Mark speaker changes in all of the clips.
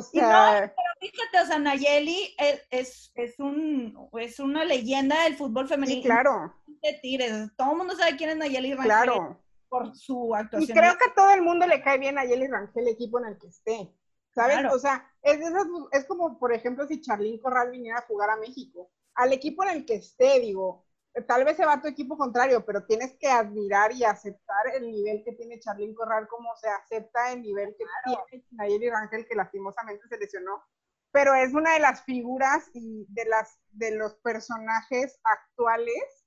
Speaker 1: O sea.
Speaker 2: pero fíjate, o sea, Nayeli es, es, un, es una leyenda del fútbol femenino.
Speaker 1: Sí, claro.
Speaker 2: De Tigres. Todo el mundo sabe quién es Nayeli Rangel.
Speaker 1: Claro.
Speaker 2: Por su actuación.
Speaker 1: Y creo que a todo el mundo le cae bien a Nayeli Rangel, el equipo en el que esté. ¿Sabes? O sea, es, es como, por ejemplo, si Charlín Corral viniera a jugar a México. Al equipo en el que esté, digo, tal vez se va a tu equipo contrario, pero tienes que admirar y aceptar el nivel que tiene Charlín Corral, como se acepta el nivel que tiene Nayeli Rangel, que lastimosamente se lesionó. Pero es una de las figuras y de, las, de los personajes actuales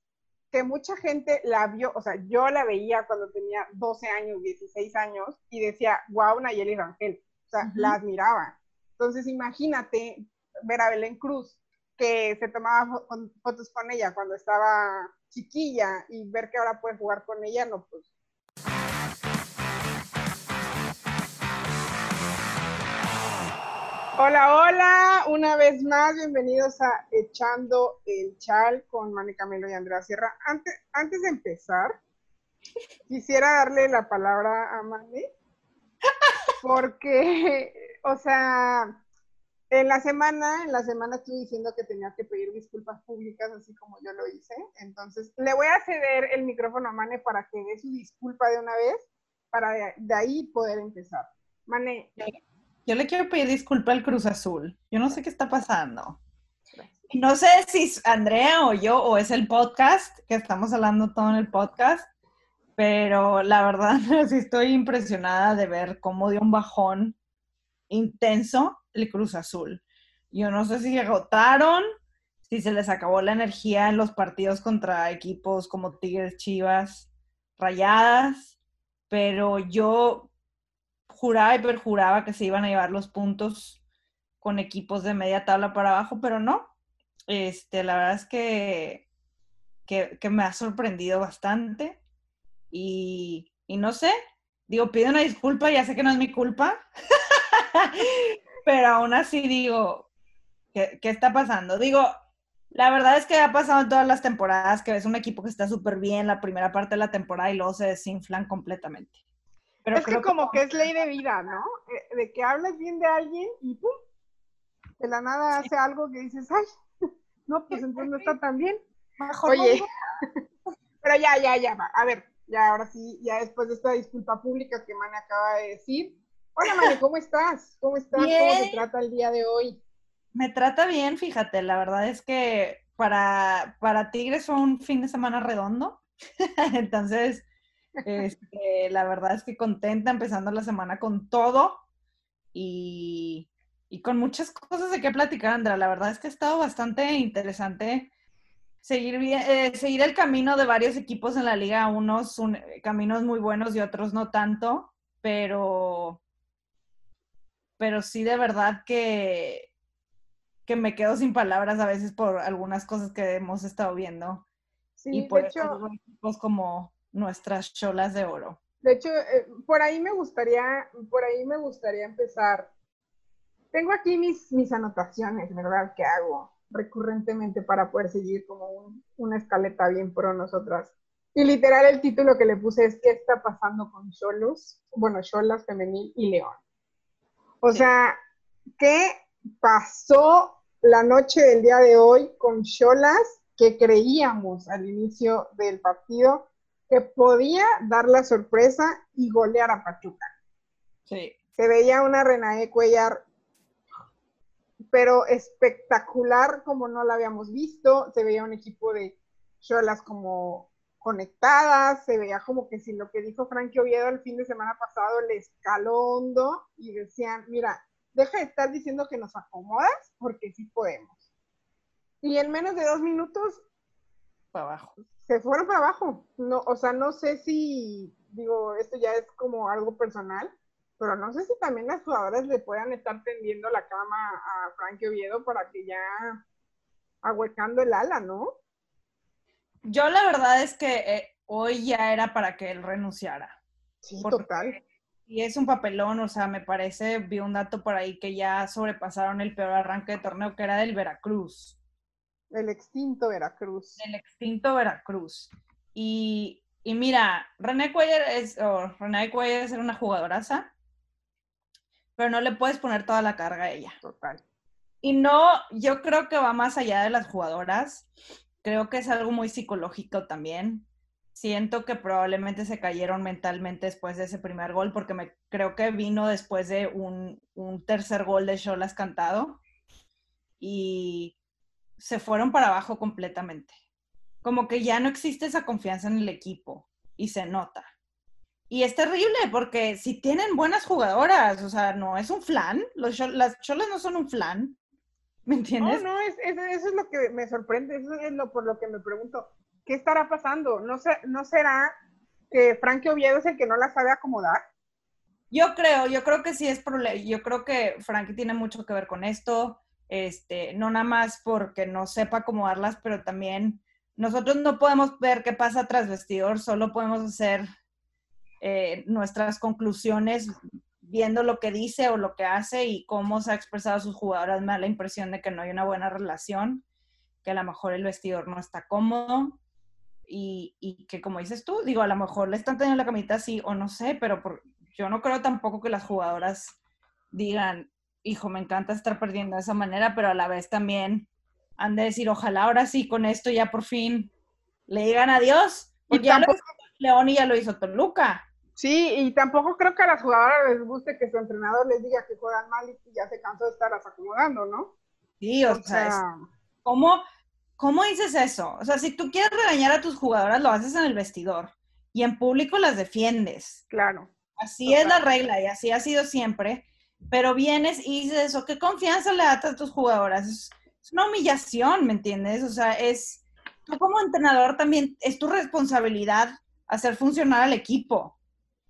Speaker 1: que mucha gente la vio, o sea, yo la veía cuando tenía 12 años, 16 años, y decía, wow, Nayeli Rangel, o sea, la admiraba. Entonces, imagínate ver a Belén Cruz, que se tomaba fotos con ella cuando estaba chiquilla y ver que ahora puede jugar con ella, no, pues. Hola, hola, una vez más, bienvenidos a Echando el Chal con Mani Camelo y Andrea Sierra. Antes, antes de empezar, quisiera darle la palabra a Mani, porque, o sea, en la semana, en la semana estuve diciendo que tenía que pedir disculpas públicas, así como yo lo hice. Entonces, le voy a ceder el micrófono a Mane para que dé su disculpa de una vez, para de, ahí poder empezar. Mane.
Speaker 2: Yo le quiero pedir disculpa al Cruz Azul. Yo no sé qué está pasando. No sé si es Andrea o yo, o es el podcast, que estamos hablando todo en el podcast, pero la verdad sí estoy impresionada de ver cómo dio un bajón intenso el Cruz Azul. Yo no sé si agotaron, si se les acabó la energía en los partidos contra equipos como Tigres, Chivas, Rayadas, pero yo juraba y perjuraba que se iban a llevar los puntos con equipos de media tabla para abajo, pero no. Este, la verdad es que, que, me ha sorprendido bastante y, y no sé, digo, pido una disculpa, ya sé que no es mi culpa, pero aún así digo, ¿qué, está pasando? Digo, la verdad es que ha pasado en todas las temporadas que ves un equipo que está súper bien la primera parte de la temporada y luego se desinflan completamente.
Speaker 1: Pero es que como que... es ley de vida, ¿no? Eh, de que hablas bien de alguien y ¡pum! De la nada hace algo que dices, ¡ay! No, pues entonces no está tan bien. Oye, pero ya, ya, ya, va. A ver, ya ahora sí, ya después de esta disculpa pública que Mane acaba de decir, Hola, Mari, ¿cómo estás? ¿Cómo estás? ¿Cómo te trata el día de hoy?
Speaker 2: Me trata bien, fíjate, la verdad es que para, para Tigres fue un fin de semana redondo. Entonces, este, la verdad es que contenta empezando la semana con todo y, con muchas cosas de qué platicar, Andra. La verdad es que ha estado bastante interesante seguir, eh, seguir el camino de varios equipos en la liga, unos caminos muy buenos y otros no tanto, pero pero sí de verdad que, que me quedo sin palabras a veces por algunas cosas que hemos estado viendo. Sí, y por de hecho, como nuestras cholas de oro.
Speaker 1: De hecho, eh, por ahí me gustaría, por ahí me gustaría empezar. Tengo aquí mis, mis anotaciones, ¿verdad? Que hago recurrentemente para poder seguir como una escaleta bien pro nosotras. Y literal el título que le puse es ¿Qué está pasando con Cholos? Bueno, Cholas Femenil y León. O sea, ¿qué pasó la noche del día de hoy con Cholas que creíamos al inicio del partido que podía dar la sorpresa y golear a Pachuca?
Speaker 2: Sí.
Speaker 1: Se veía una Renae Cuellar, pero espectacular como no la habíamos visto. Se veía un equipo de Cholas como conectadas, se veía como que si lo que dijo Frankie Oviedo el fin de semana pasado le escaló hondo y decían, mira, deja de estar diciendo que nos acomodas porque sí podemos. Y en menos de dos minutos,
Speaker 2: para abajo.
Speaker 1: Se fueron para abajo. No, o sea, no sé si, digo, esto ya es como algo personal, pero no sé si también las jugadoras le puedan estar tendiendo la cama a Frankie Oviedo para que ya ahuecando el ala, ¿no?
Speaker 2: Yo la verdad es que eh, hoy ya era para que él renunciara.
Speaker 1: Sí, total.
Speaker 2: Y es un papelón, o sea, me parece, vi un dato por ahí que ya sobrepasaron el peor arranque de torneo que era del Veracruz.
Speaker 1: El extinto Veracruz.
Speaker 2: El extinto Veracruz. Y, mira, René Cuellar es, René Cuellar es una jugadoraza, pero no le puedes poner toda la carga a ella. Total. Y no, yo creo que va más allá de las jugadoras. Creo que es algo muy psicológico también. Siento que probablemente se cayeron mentalmente después de ese primer gol, porque me creo que vino después de un, un tercer gol de Cholas cantado. Y se fueron para abajo completamente. Como que ya no existe esa confianza en el equipo y se nota. Y es terrible porque si tienen buenas jugadoras, o sea, no es un flan, las cholas no son un flan, ¿me entiendes?
Speaker 1: No, no, es, eso es lo que me sorprende, eso es lo por lo que me pregunto, ¿qué estará pasando? ¿No, no será que Frankie Oviedo es el que no la sabe acomodar?
Speaker 2: Yo creo, yo creo que sí es problema, yo creo que Frankie tiene mucho que ver con esto, este, no nada más porque no sepa acomodarlas, pero también nosotros no podemos ver qué pasa tras vestidor, solo podemos hacer eh, nuestras conclusiones viendo lo que dice o lo que hace y cómo se ha expresado a sus jugadoras. Me da la impresión de que no hay una buena relación, que a lo mejor el vestidor no está cómodo y, y que como dices tú, digo, a lo mejor le están teniendo la camita así o no sé, pero yo no creo tampoco que las jugadoras digan, hijo, me encanta estar perdiendo de esa manera, pero a la vez también han de decir, ojalá ahora sí con esto ya por fin le digan adiós. Porque ya lo hizo León y ya lo hizo Toluca.
Speaker 1: Sí, y tampoco creo que a las jugadoras les guste que su entrenador les diga que juegan mal y ya se cansó de estarlas acomodando, ¿no?
Speaker 2: Sí, o, sea, ¿cómo, ¿cómo dices eso? O sea, si tú quieres regañar a tus jugadoras, lo haces en el vestidor y en público las defiendes.
Speaker 1: Claro.
Speaker 2: Así es la regla y así ha sido siempre. Pero vienes y dices eso, ¿qué confianza le das a tus jugadoras? Es, es una humillación, ¿me entiendes? O sea, es, tú como entrenador también, es tu responsabilidad hacer funcionar al equipo.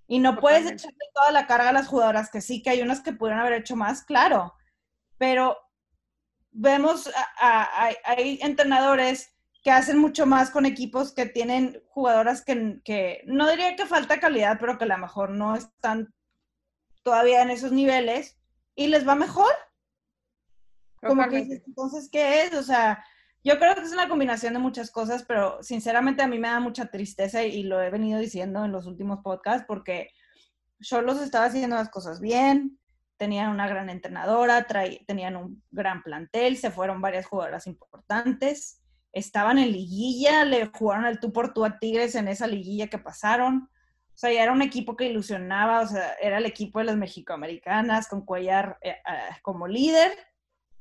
Speaker 2: Y no puedes echarle toda la carga a las jugadoras, que sí, que hay unas que pudieron haber hecho más, claro, pero vemos, hay entrenadores que hacen mucho más con equipos que tienen jugadoras que, que, no diría que falta calidad, pero que a lo mejor no están todavía en esos niveles y les va mejor. Como que dices, entonces, ¿qué es? O sea, yo creo que es una combinación de muchas cosas, pero sinceramente a mí me da mucha tristeza y, lo he venido diciendo en los últimos podcasts porque yo los estaba haciendo las cosas bien, tenían una gran entrenadora, tenían un gran plantel, se fueron varias jugadoras importantes, estaban en liguilla, le jugaron al tú por tú a Tigres en esa liguilla que pasaron. O sea, ya era un equipo que ilusionaba, o sea, era el equipo de las mexicoamericanas con Cuellar eh, ah, como líder.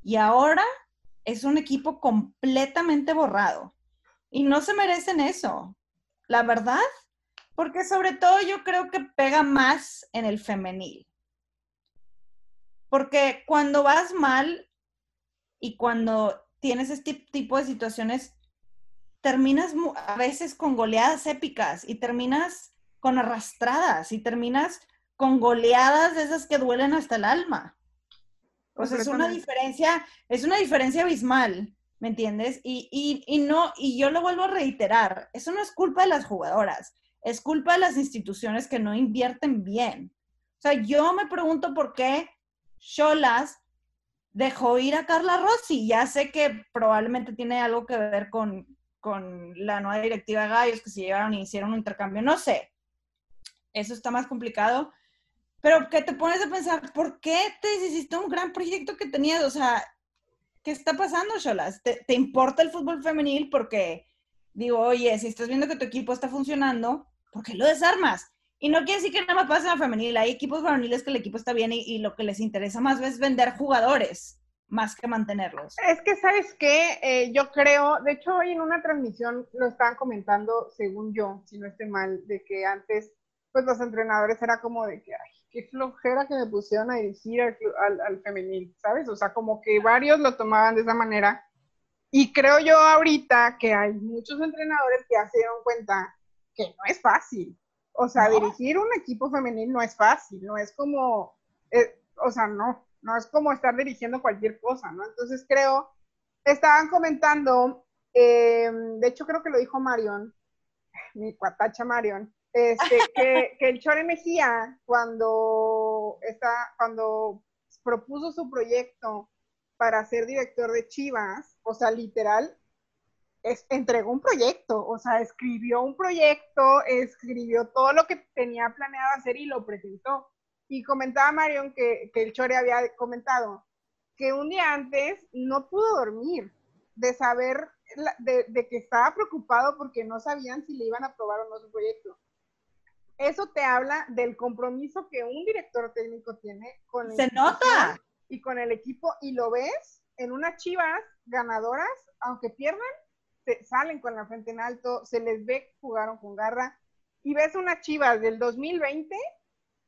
Speaker 2: Y ahora es un equipo completamente borrado. Y no se merecen eso, la verdad, porque sobre todo yo creo que pega más en el femenil. Porque cuando vas mal y cuando tienes este tipo de situaciones, terminas a veces con goleadas épicas y terminas con arrastradas y terminas con goleadas de esas que duelen hasta el alma. O sea, es una diferencia, es una diferencia abismal, ¿me entiendes? Y, y, y, no, y yo lo vuelvo a reiterar, eso no es culpa de las jugadoras, es culpa de las instituciones que no invierten bien. O sea, yo me pregunto por qué Cholas dejó ir a Carla Rossi. Ya sé que probablemente tiene algo que ver con, con la nueva directiva de Gallos que se llevaron y hicieron un intercambio, no sé. Eso está más complicado pero que te pones a pensar, ¿por qué te deshiciste un gran proyecto que tenías? O sea, ¿qué está pasando, Cholas? ¿Te, importa el fútbol femenil? Porque digo, oye, si estás viendo que tu equipo está funcionando, ¿por qué lo desarmas? Y no quiere decir que nada más pasa en la femenil. Hay equipos varoniles que el equipo está bien y, lo que les interesa más es vender jugadores más que mantenerlos.
Speaker 1: Es que, ¿sabes qué? Eh, yo creo, de hecho, hoy en una transmisión lo estaban comentando, según yo, si no estoy mal, de que antes, pues los entrenadores era como de que, qué flojera que me pusieron a dirigir al, al, femenil, ¿sabes? O sea, como que varios lo tomaban de esa manera. Y creo yo ahorita que hay muchos entrenadores que se dieron cuenta que no es fácil. O sea, dirigir un equipo femenil no es fácil, no es como, eh, o sea, no, no es como estar dirigiendo cualquier cosa, ¿no? Entonces creo, estaban comentando, eh, de hecho creo que lo dijo Marion, mi cuatacha Marion, este, que, el Chore Mejía, cuando, está, cuando propuso su proyecto para ser director de Chivas, o sea, literal, entregó un proyecto, o sea, escribió un proyecto, escribió todo lo que tenía planeado hacer y lo presentó. y comentaba Marion que, que el Chore había comentado que un día antes no pudo dormir de saber de, de, que estaba preocupado porque no sabían si le iban a aprobar o no su proyecto. Eso te habla del compromiso que un director técnico tiene con
Speaker 2: Se nota.
Speaker 1: y con el equipo y lo ves en unas chivas ganadoras, aunque pierdan, se salen con la frente en alto, se les ve que jugaron con garra y ves unas chivas del 2020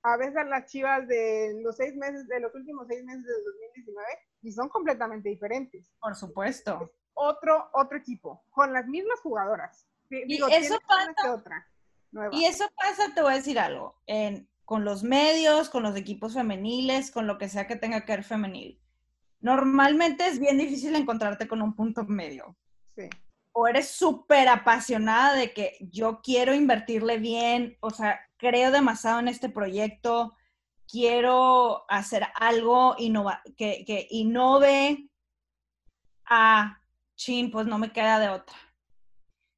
Speaker 1: a veces las chivas de los seis meses, de los últimos seis meses del 2019 y son completamente diferentes.
Speaker 2: Por supuesto.
Speaker 1: otro, otro equipo, con las mismas jugadoras.
Speaker 2: y eso pasa, otra, y eso pasa, te voy a decir algo, en, con los medios, con los equipos femeniles, con lo que sea que tenga que ver femenil. Normalmente es bien difícil encontrarte con un punto medio.
Speaker 1: Sí
Speaker 2: o eres súper apasionada de que yo quiero invertirle bien, o sea, creo demasiado en este proyecto, quiero hacer algo que, que innove a chin, pues no me queda de otra.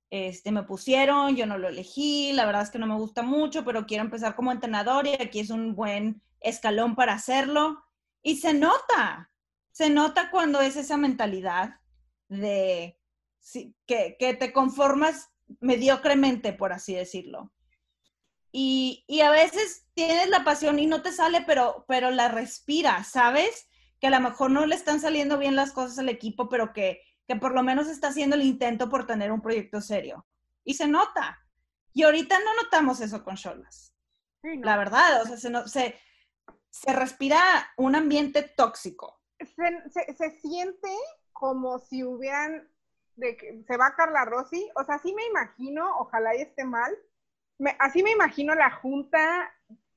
Speaker 2: Este, me pusieron, yo no lo elegí, la verdad es que no me gusta mucho, pero quiero empezar como entrenador y aquí es un buen escalón para hacerlo. Y se nota, se nota cuando es esa mentalidad de que, que, te conformas mediocremente, por así decirlo. Y, y, a veces tienes la pasión y no te sale, pero, pero la respira, ¿sabes? Que a lo mejor no le están saliendo bien las cosas al equipo, pero que, que por lo menos está haciendo el intento por tener un proyecto serio. Y se nota. Y ahorita no notamos eso con Cholas. La verdad, o sea, se, se, se respira un ambiente tóxico.
Speaker 1: Se, se, se siente como si hubieran de que se va Carla Rossi, o sea, así me imagino, ojalá y esté mal, así me imagino la junta,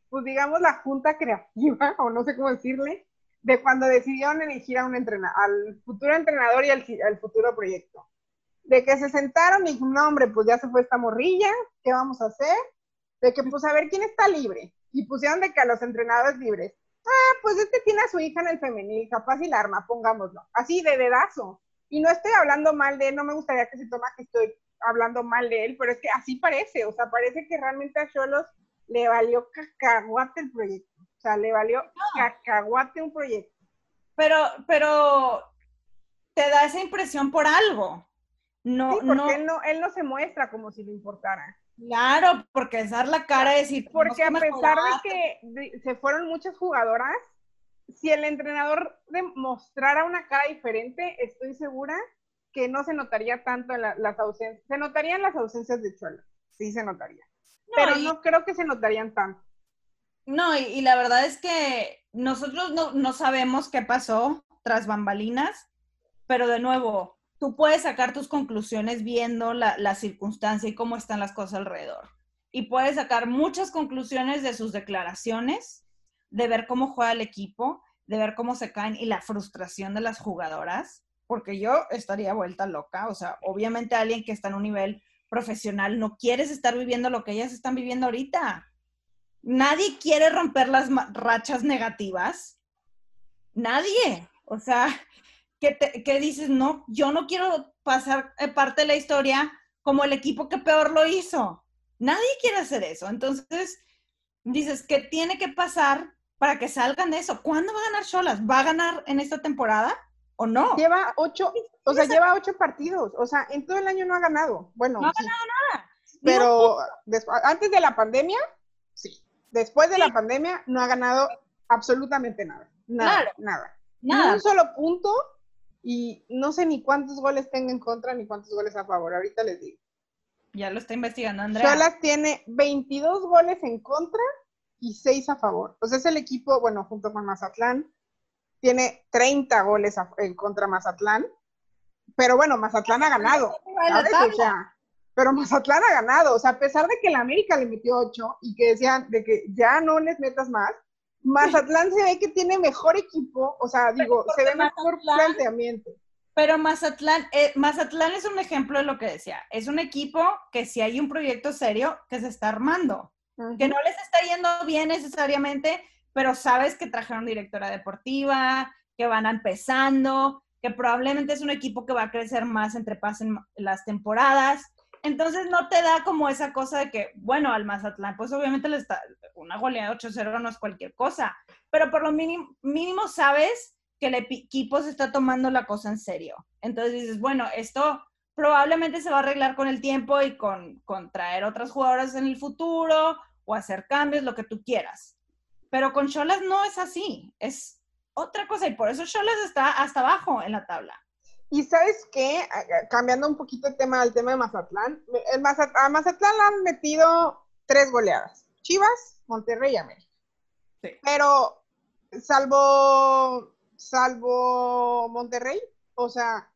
Speaker 1: pues digamos la junta creativa, o no sé cómo decirle, de cuando decidieron elegir a un entrenador, al futuro entrenador y al, futuro proyecto. De que se sentaron y dijeron, no, hombre, pues ya se fue esta morrilla, ¿qué vamos a hacer? De que, pues a ver quién está libre. Y pusieron de que a los entrenadores libres, ah, pues este tiene a su hija en el femenil, capaz y la arma, pongámoslo. Así de dedazo. Y no estoy hablando mal de él, no me gustaría que se toma que estoy hablando mal de él, pero es que así parece, o sea, parece que realmente a Cholos le valió cacahuate el proyecto. O sea, le valió cacahuate un proyecto.
Speaker 2: Pero, pero te da esa impresión por algo. No,
Speaker 1: sí, porque Él, no, él no se muestra como si le importara.
Speaker 2: Claro, porque es dar la cara y decir.
Speaker 1: Porque a pesar de que se fueron muchas jugadoras, si el entrenador demostrara una cara diferente, estoy segura que no se notaría tanto en las ausencias. Se notarían las ausencias de Chuelo, sí se notaría. pero no creo que se notarían tanto.
Speaker 2: No, y, la verdad es que nosotros no, sabemos qué pasó tras bambalinas, pero de nuevo, tú puedes sacar tus conclusiones viendo la, la circunstancia y cómo están las cosas alrededor. Y puedes sacar muchas conclusiones de sus declaraciones de ver cómo juega el equipo, de ver cómo se caen y la frustración de las jugadoras, porque yo estaría vuelta loca, o sea, obviamente alguien que está en un nivel profesional no quieres estar viviendo lo que ellas están viviendo ahorita. Nadie quiere romper las rachas negativas. Nadie. O sea, que, que dices, no, yo no quiero pasar eh, parte de la historia como el equipo que peor lo hizo. Nadie quiere hacer eso. Entonces, dices que tiene que pasar para que salgan de eso. ¿Cuándo va a ganar Cholas? ¿Va a ganar en esta temporada o no?
Speaker 1: Lleva ocho, o sea, lleva ocho partidos. O sea, en todo el año no ha ganado. Bueno,
Speaker 2: no ha ganado nada.
Speaker 1: Pero antes de la pandemia, sí. Después de la pandemia, no ha ganado absolutamente nada. Nada, nada. Nada. Ni un solo punto y no sé ni cuántos goles tenga en contra ni cuántos goles a favor. Ahorita les digo.
Speaker 2: Ya lo está investigando Andrea.
Speaker 1: Cholas tiene 22 goles en contra y 6 a favor. Pues es el equipo, bueno, junto con Mazatlán, tiene 30 goles en contra Mazatlán, pero bueno, Mazatlán ha ganado, pero Mazatlán ha ganado, o sea, a pesar de que la América le metió 8 y que decían de que ya no les metas más, Mazatlán se ve que tiene mejor equipo, o sea, digo, se ve mejor planteamiento.
Speaker 2: Pero Mazatlán, eh, Mazatlán es un ejemplo de lo que decía. Es un equipo que si hay un proyecto serio que se está armando que no les está yendo bien necesariamente, pero sabes que trajeron directora deportiva, que van empezando, que probablemente es un equipo que va a crecer más entre pasen las temporadas Entonces no te da como esa cosa de que, bueno, al Mazatlán, pues obviamente le está, una goleada de 8-0 no es cualquier cosa, pero por lo mínimo, mínimo sabes que el equipo se está tomando la cosa en serio. Entonces dices, bueno, esto probablemente se va a arreglar con el tiempo y con, con traer otras jugadoras en el futuro o hacer cambios, lo que tú quieras. Pero con Cholas no es así, es otra cosa y por eso Cholas está hasta abajo en la tabla.
Speaker 1: Y sabes qué, cambiando un poquito el tema del tema de Mazatlán, el Mazatlán, a Mazatlán le han metido tres goleadas, Chivas, Monterrey y América. Sí. Pero salvo, salvo Monterrey, o sea,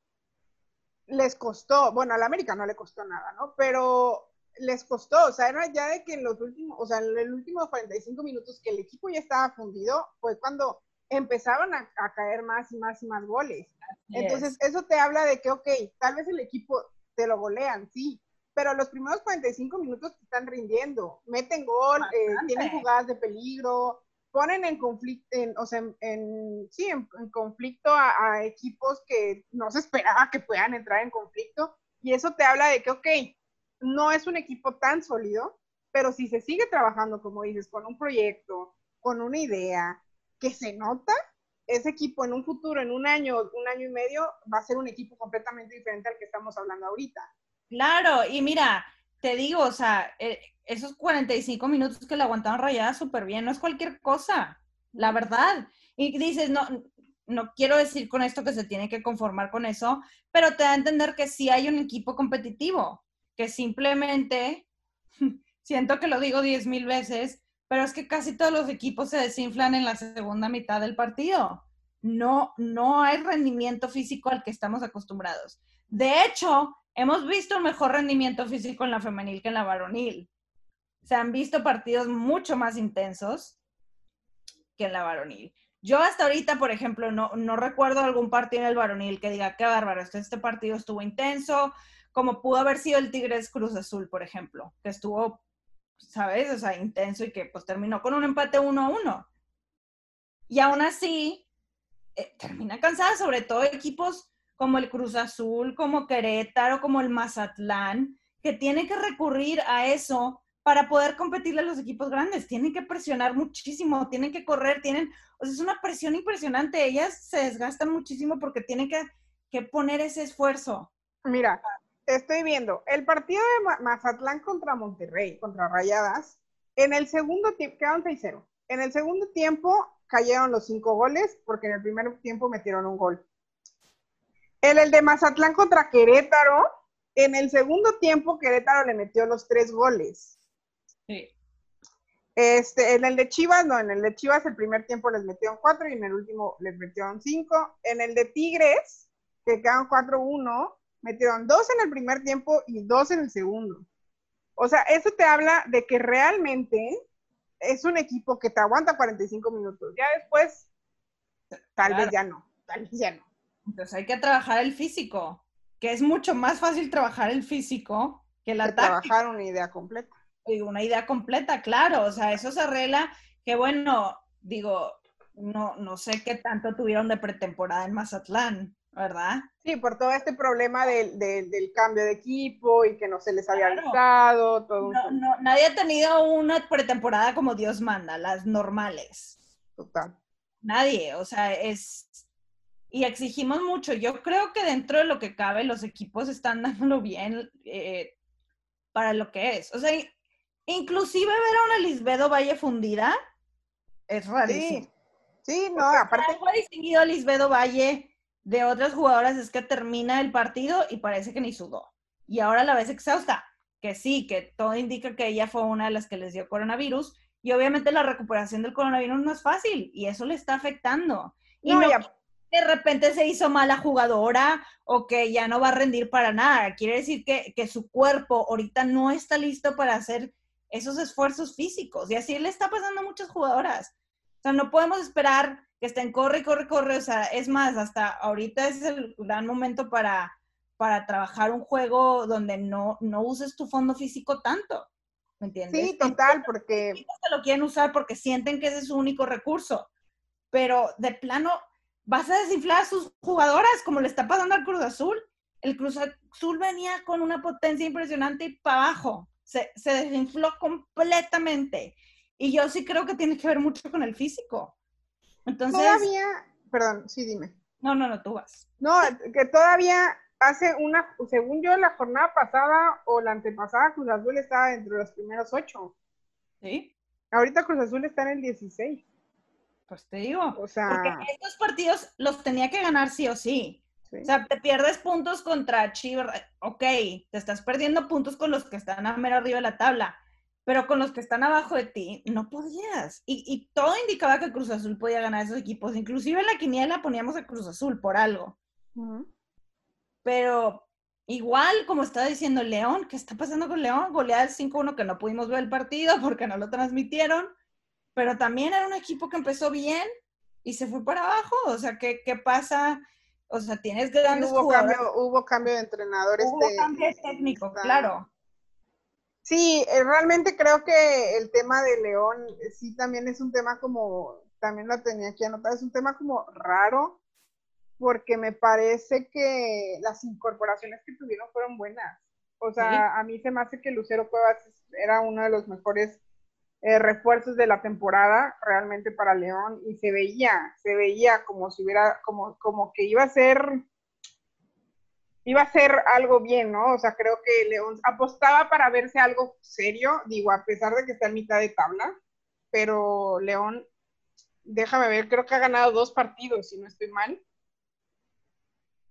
Speaker 1: les costó, bueno, al América no le costó nada, ¿no? Pero les costó, o sea, era ya de que en los últimos, o sea, en los últimos 45 minutos que el equipo ya estaba fundido, fue cuando empezaron a, caer más y más y más goles. Entonces, eso te habla de que, ok, tal vez el equipo te lo golean, sí, pero los primeros 45 minutos te están rindiendo, meten gol, eh, tienen jugadas de peligro, ponen en conflicto, o sea, en, sí, en, conflicto a, equipos que no se esperaba que puedan entrar en conflicto, y eso te habla de que, ok, no es un equipo tan sólido, pero si se sigue trabajando, como dices, con un proyecto, con una idea, que se nota, ese equipo en un futuro, en un año, un año y medio, va a ser un equipo completamente diferente al que estamos hablando ahorita.
Speaker 2: Claro, y mira, te digo, o sea, eh, esos 45 minutos que le aguantaron rayada súper bien, no es cualquier cosa, la verdad. Y dices, no, no quiero decir con esto que se tiene que conformar con eso, pero te da a entender que sí hay un equipo competitivo, que simplemente, siento que lo digo diez mil veces, pero es que casi todos los equipos se desinflan en la segunda mitad del partido. No, no hay rendimiento físico al que estamos acostumbrados. De hecho, hemos visto un mejor rendimiento físico en la femenil que en la varonil se han visto partidos mucho más intensos que en la varonil. Yo hasta ahorita, por ejemplo, no, no recuerdo algún partido en el varonil que diga, qué bárbaro, este, este partido estuvo intenso, como pudo haber sido el Tigres Cruz Azul, por ejemplo, que estuvo, ¿sabes? O sea, intenso y que pues terminó con un empate 1 a 1. Y aún así, eh, termina cansada, sobre todo equipos como el Cruz Azul, como Querétaro, como el Mazatlán, que tiene que recurrir a eso para poder competirle a los equipos grandes. Tienen que presionar muchísimo, tienen que correr, tienen, o sea, es una presión impresionante. Ellas se desgastan muchísimo porque tienen que, poner ese esfuerzo.
Speaker 1: Mira, estoy viendo el partido de Mazatlán contra Monterrey, contra Rayadas. En el segundo tiempo, quedaron 6-0. En el segundo tiempo cayeron los cinco goles porque en el primer tiempo metieron un gol. En el de Mazatlán contra Querétaro, en el segundo tiempo Querétaro le metió los tres goles. Sí. Este, en el de Chivas, no, en el de Chivas el primer tiempo les metieron cuatro y en el último les metieron cinco. En el de Tigres, que quedaron 4-1, metieron dos en el primer tiempo y dos en el segundo. O sea, eso te habla de que realmente es un equipo que te aguanta 45 minutos. Ya después, tal vez ya no, tal vez ya no.
Speaker 2: Entonces hay que trabajar el físico, que es mucho más fácil trabajar el físico que la
Speaker 1: Trabajar una idea completa
Speaker 2: una idea completa, claro, o sea, eso se arregla, que bueno, digo, no, no sé qué tanto tuvieron de pretemporada en Mazatlán, ¿verdad?
Speaker 1: Sí, por todo este problema del, cambio de equipo y que no se les había avisado, todo.
Speaker 2: No, nadie ha tenido una pretemporada como Dios manda, las normales.
Speaker 1: Total.
Speaker 2: Nadie, o sea, es... Y exigimos mucho. Yo creo que dentro de lo que cabe, los equipos están dándolo bien eh, para lo que es. O sea, Inclusive ver a una Lisbedo Valle fundida es rarísimo.
Speaker 1: Sí, no, aparte.
Speaker 2: Algo distinguido a Lisbedo Valle de otras jugadoras es que termina el partido y parece que ni sudó. Y ahora la ves exhausta, que sí, que todo indica que ella fue una de las que les dio coronavirus. Y obviamente la recuperación del coronavirus no es fácil y eso le está afectando. Y no, de repente se hizo mala jugadora o que ya no va a rendir para nada. Quiere decir que, que su cuerpo ahorita no está listo para hacer esos esfuerzos físicos. Y así le está pasando a muchas jugadoras. O sea, no podemos esperar que estén corre, corre, corre. O sea, es más, hasta ahorita es el gran momento para, para trabajar un juego donde no, no uses tu fondo físico tanto. ¿Me entiendes?
Speaker 1: Sí, total, porque...
Speaker 2: Se lo quieren usar porque sienten que ese es su único recurso. Pero de plano, vas a desinflar a sus jugadoras como le está pasando al Cruz Azul. el Cruz Azul venía con una potencia impresionante y para abajo. Se, se desinfló completamente. Y yo sí creo que tiene que ver mucho con el físico. Entonces.
Speaker 1: Todavía, perdón, sí, dime.
Speaker 2: No, no, no, tú vas.
Speaker 1: No, que todavía hace una, según yo, la jornada pasada o la antepasada, Cruz Azul estaba entre los primeros ocho.
Speaker 2: ¿Sí?
Speaker 1: Ahorita Cruz Azul está en el 16.
Speaker 2: Pues te digo. O sea. Porque estos partidos los tenía que ganar sí o sí. O sea, te pierdes puntos contra Chivas. Ok, te estás perdiendo puntos con los que están a mero arriba de la tabla pero con los que están abajo de ti no podías. Y, todo indicaba que Cruz Azul podía ganar esos equipos. Inclusive en la quiniela poníamos a Cruz Azul por algo. Pero igual, como estaba diciendo León, ¿qué está pasando con León? Goleada el 5-1 que no pudimos ver el partido porque no lo transmitieron. Pero también era un equipo que empezó bien y se fue para abajo. O sea, ¿qué, qué pasa? O sea, tienes grandes
Speaker 1: hubo Cambio, hubo cambio de entrenadores.
Speaker 2: Hubo cambio técnico, claro.
Speaker 1: Sí, eh, realmente creo que el tema de León eh, sí también es un tema como, también lo tenía aquí anotado, es un tema como raro, porque me parece que las incorporaciones que tuvieron fueron buenas. O sea, a mí se me hace que Lucero Cuevas era uno de los mejores eh, refuerzos de la temporada realmente para León y se veía, se veía como si hubiera, como, como que iba a ser iba a ser algo bien, ¿no? O sea, creo que León apostaba para verse algo serio, digo, a pesar de que está en mitad de tabla, pero León, déjame ver, creo que ha ganado dos partidos, si no estoy mal.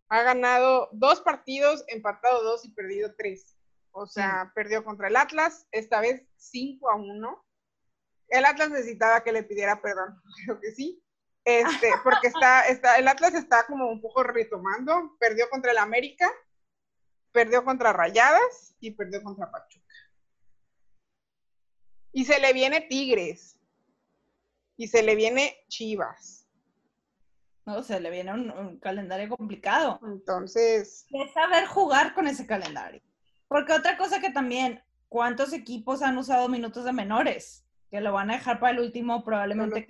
Speaker 1: Ha ganado dos partidos, empatado dos y perdido tres. O sea, perdió contra el Atlas, esta vez 5 a 1. El Atlas necesitaba que le pidiera perdón, creo que sí. Este, porque está, está, el Atlas está como un poco retomando, perdió contra el América, perdió contra Rayadas y perdió contra Pachuca. Y se le viene Tigres. Y se le viene Chivas.
Speaker 2: No, se le viene un, calendario complicado.
Speaker 1: Entonces.
Speaker 2: Es saber jugar con ese calendario. Porque otra cosa que también, ¿cuántos equipos han usado minutos de menores? Que lo van a dejar para el último, probablemente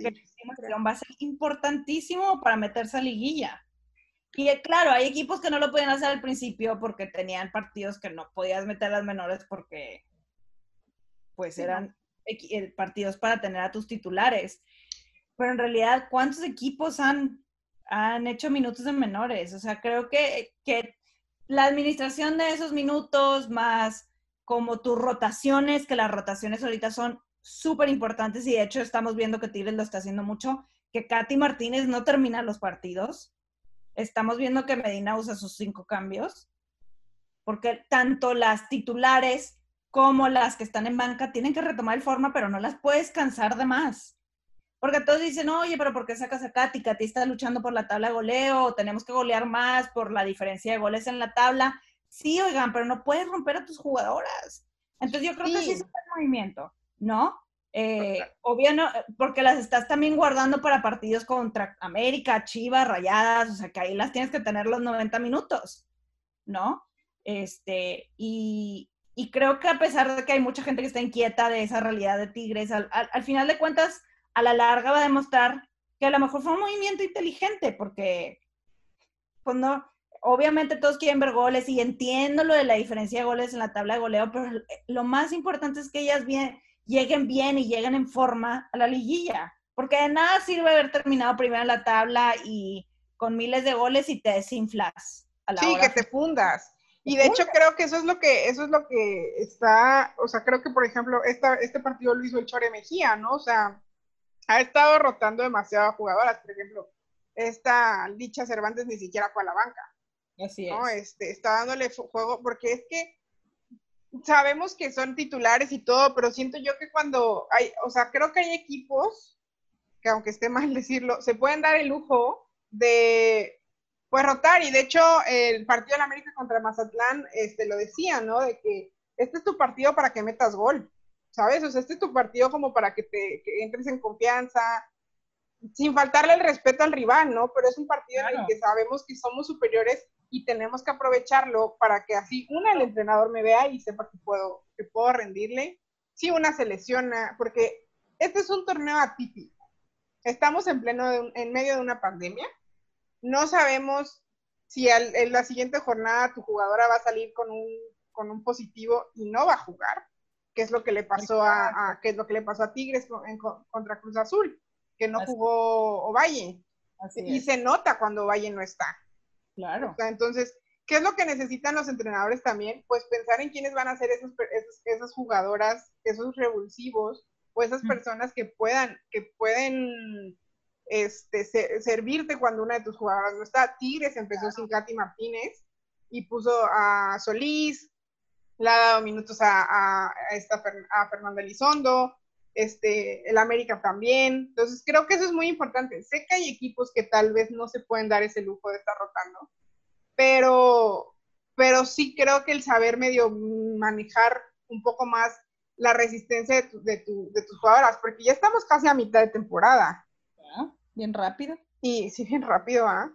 Speaker 2: va a ser importantísimo para meterse a liguilla. Y eh, claro, hay equipos que no lo podían hacer al principio porque tenían partidos que no podías meter a las menores porque pues eran eh, partidos para tener a tus titulares. Pero en realidad, ¿cuántos equipos han, han hecho minutos de menores? O sea, creo que, que la administración de esos minutos más como tus rotaciones, que las rotaciones ahorita son súper importantes y de hecho estamos viendo que Tigres lo está haciendo mucho, que Katy Martínez no termina los partidos. Estamos viendo que Medina usa sus cinco cambios, porque tanto las titulares como las que están en banca tienen que retomar el forma, pero no las puedes cansar de más. Porque todos dicen, oye, pero ¿por qué sacas a Katy? Katy está luchando por la tabla de goleo, tenemos que golear más por la diferencia de goles en la tabla. Sí, oigan, pero no puedes romper a tus jugadoras. Entonces yo creo que sí es un movimiento. ¿No? Eh, obvio no, porque las estás también guardando para partidos contra América, Chivas, Rayadas, o sea que ahí las tienes que tener los 90 minutos, ¿no? Este, y, creo que a pesar de que hay mucha gente que está inquieta de esa realidad de Tigres, al, final de cuentas, a la larga va a demostrar que a lo mejor fue un movimiento inteligente, porque pues no, obviamente todos quieren ver goles y entiendo lo de la diferencia de goles en la tabla de goleo, pero lo más importante es que ellas bien lleguen bien y lleguen en forma a la liguilla. Porque de nada sirve haber terminado primero en la tabla y con miles de goles y te desinflas.
Speaker 1: A la sí, que te fundas. Y de hecho creo que eso es lo que, eso es lo que está, o sea, creo que por ejemplo, esta, este partido lo hizo el Chore Mejía, ¿no? O sea, ha estado rotando demasiado a jugadoras. Por ejemplo, esta Licha Cervantes ni siquiera fue a la banca.
Speaker 2: Así
Speaker 1: es. Este, está dándole juego, porque es que sabemos que son titulares y todo, pero siento yo que cuando hay, o sea, creo que hay equipos que aunque esté mal decirlo, se pueden dar el lujo de pues rotar y de hecho el partido de la América contra Mazatlán este lo decía, ¿no? De que este es tu partido para que metas gol. ¿Sabes? O sea, este es tu partido como para que te que entres en confianza, sin faltarle el respeto al rival, ¿no? Pero es un partido en el que sabemos que somos superiores y tenemos que aprovecharlo para que así, una, el entrenador me vea y sepa que puedo, que puedo rendirle. Si una se lesiona, porque este es un torneo atípico. Estamos en pleno, en medio de una pandemia. No sabemos si en la siguiente jornada tu jugadora va a salir con un, con un positivo y no va a jugar, que es lo que le pasó a, es lo que le pasó a Tigres contra Cruz Azul, que no jugó Ovalle. y se nota cuando Ovalle no está.
Speaker 2: Claro.
Speaker 1: entonces, ¿qué es lo que necesitan los entrenadores también? Pues pensar en quiénes van a ser esos, esas jugadoras, esos revulsivos, o esas personas que puedan, que pueden este, servirte cuando una de tus jugadoras no está. Tigres empezó sin Katy Martínez y puso a Solís, le ha dado minutos a, a, esta, a Fernanda Elizondo, este, el América también. Entonces creo que eso es muy importante. Sé que hay equipos que tal vez no se pueden dar ese lujo de estar rotando, pero, pero sí creo que el saber medio manejar un poco más la resistencia de, tu, de, tu, de tus jugadoras, porque ya estamos casi a mitad de temporada.
Speaker 2: Bien rápido.
Speaker 1: Y sí, bien rápido, ¿ah?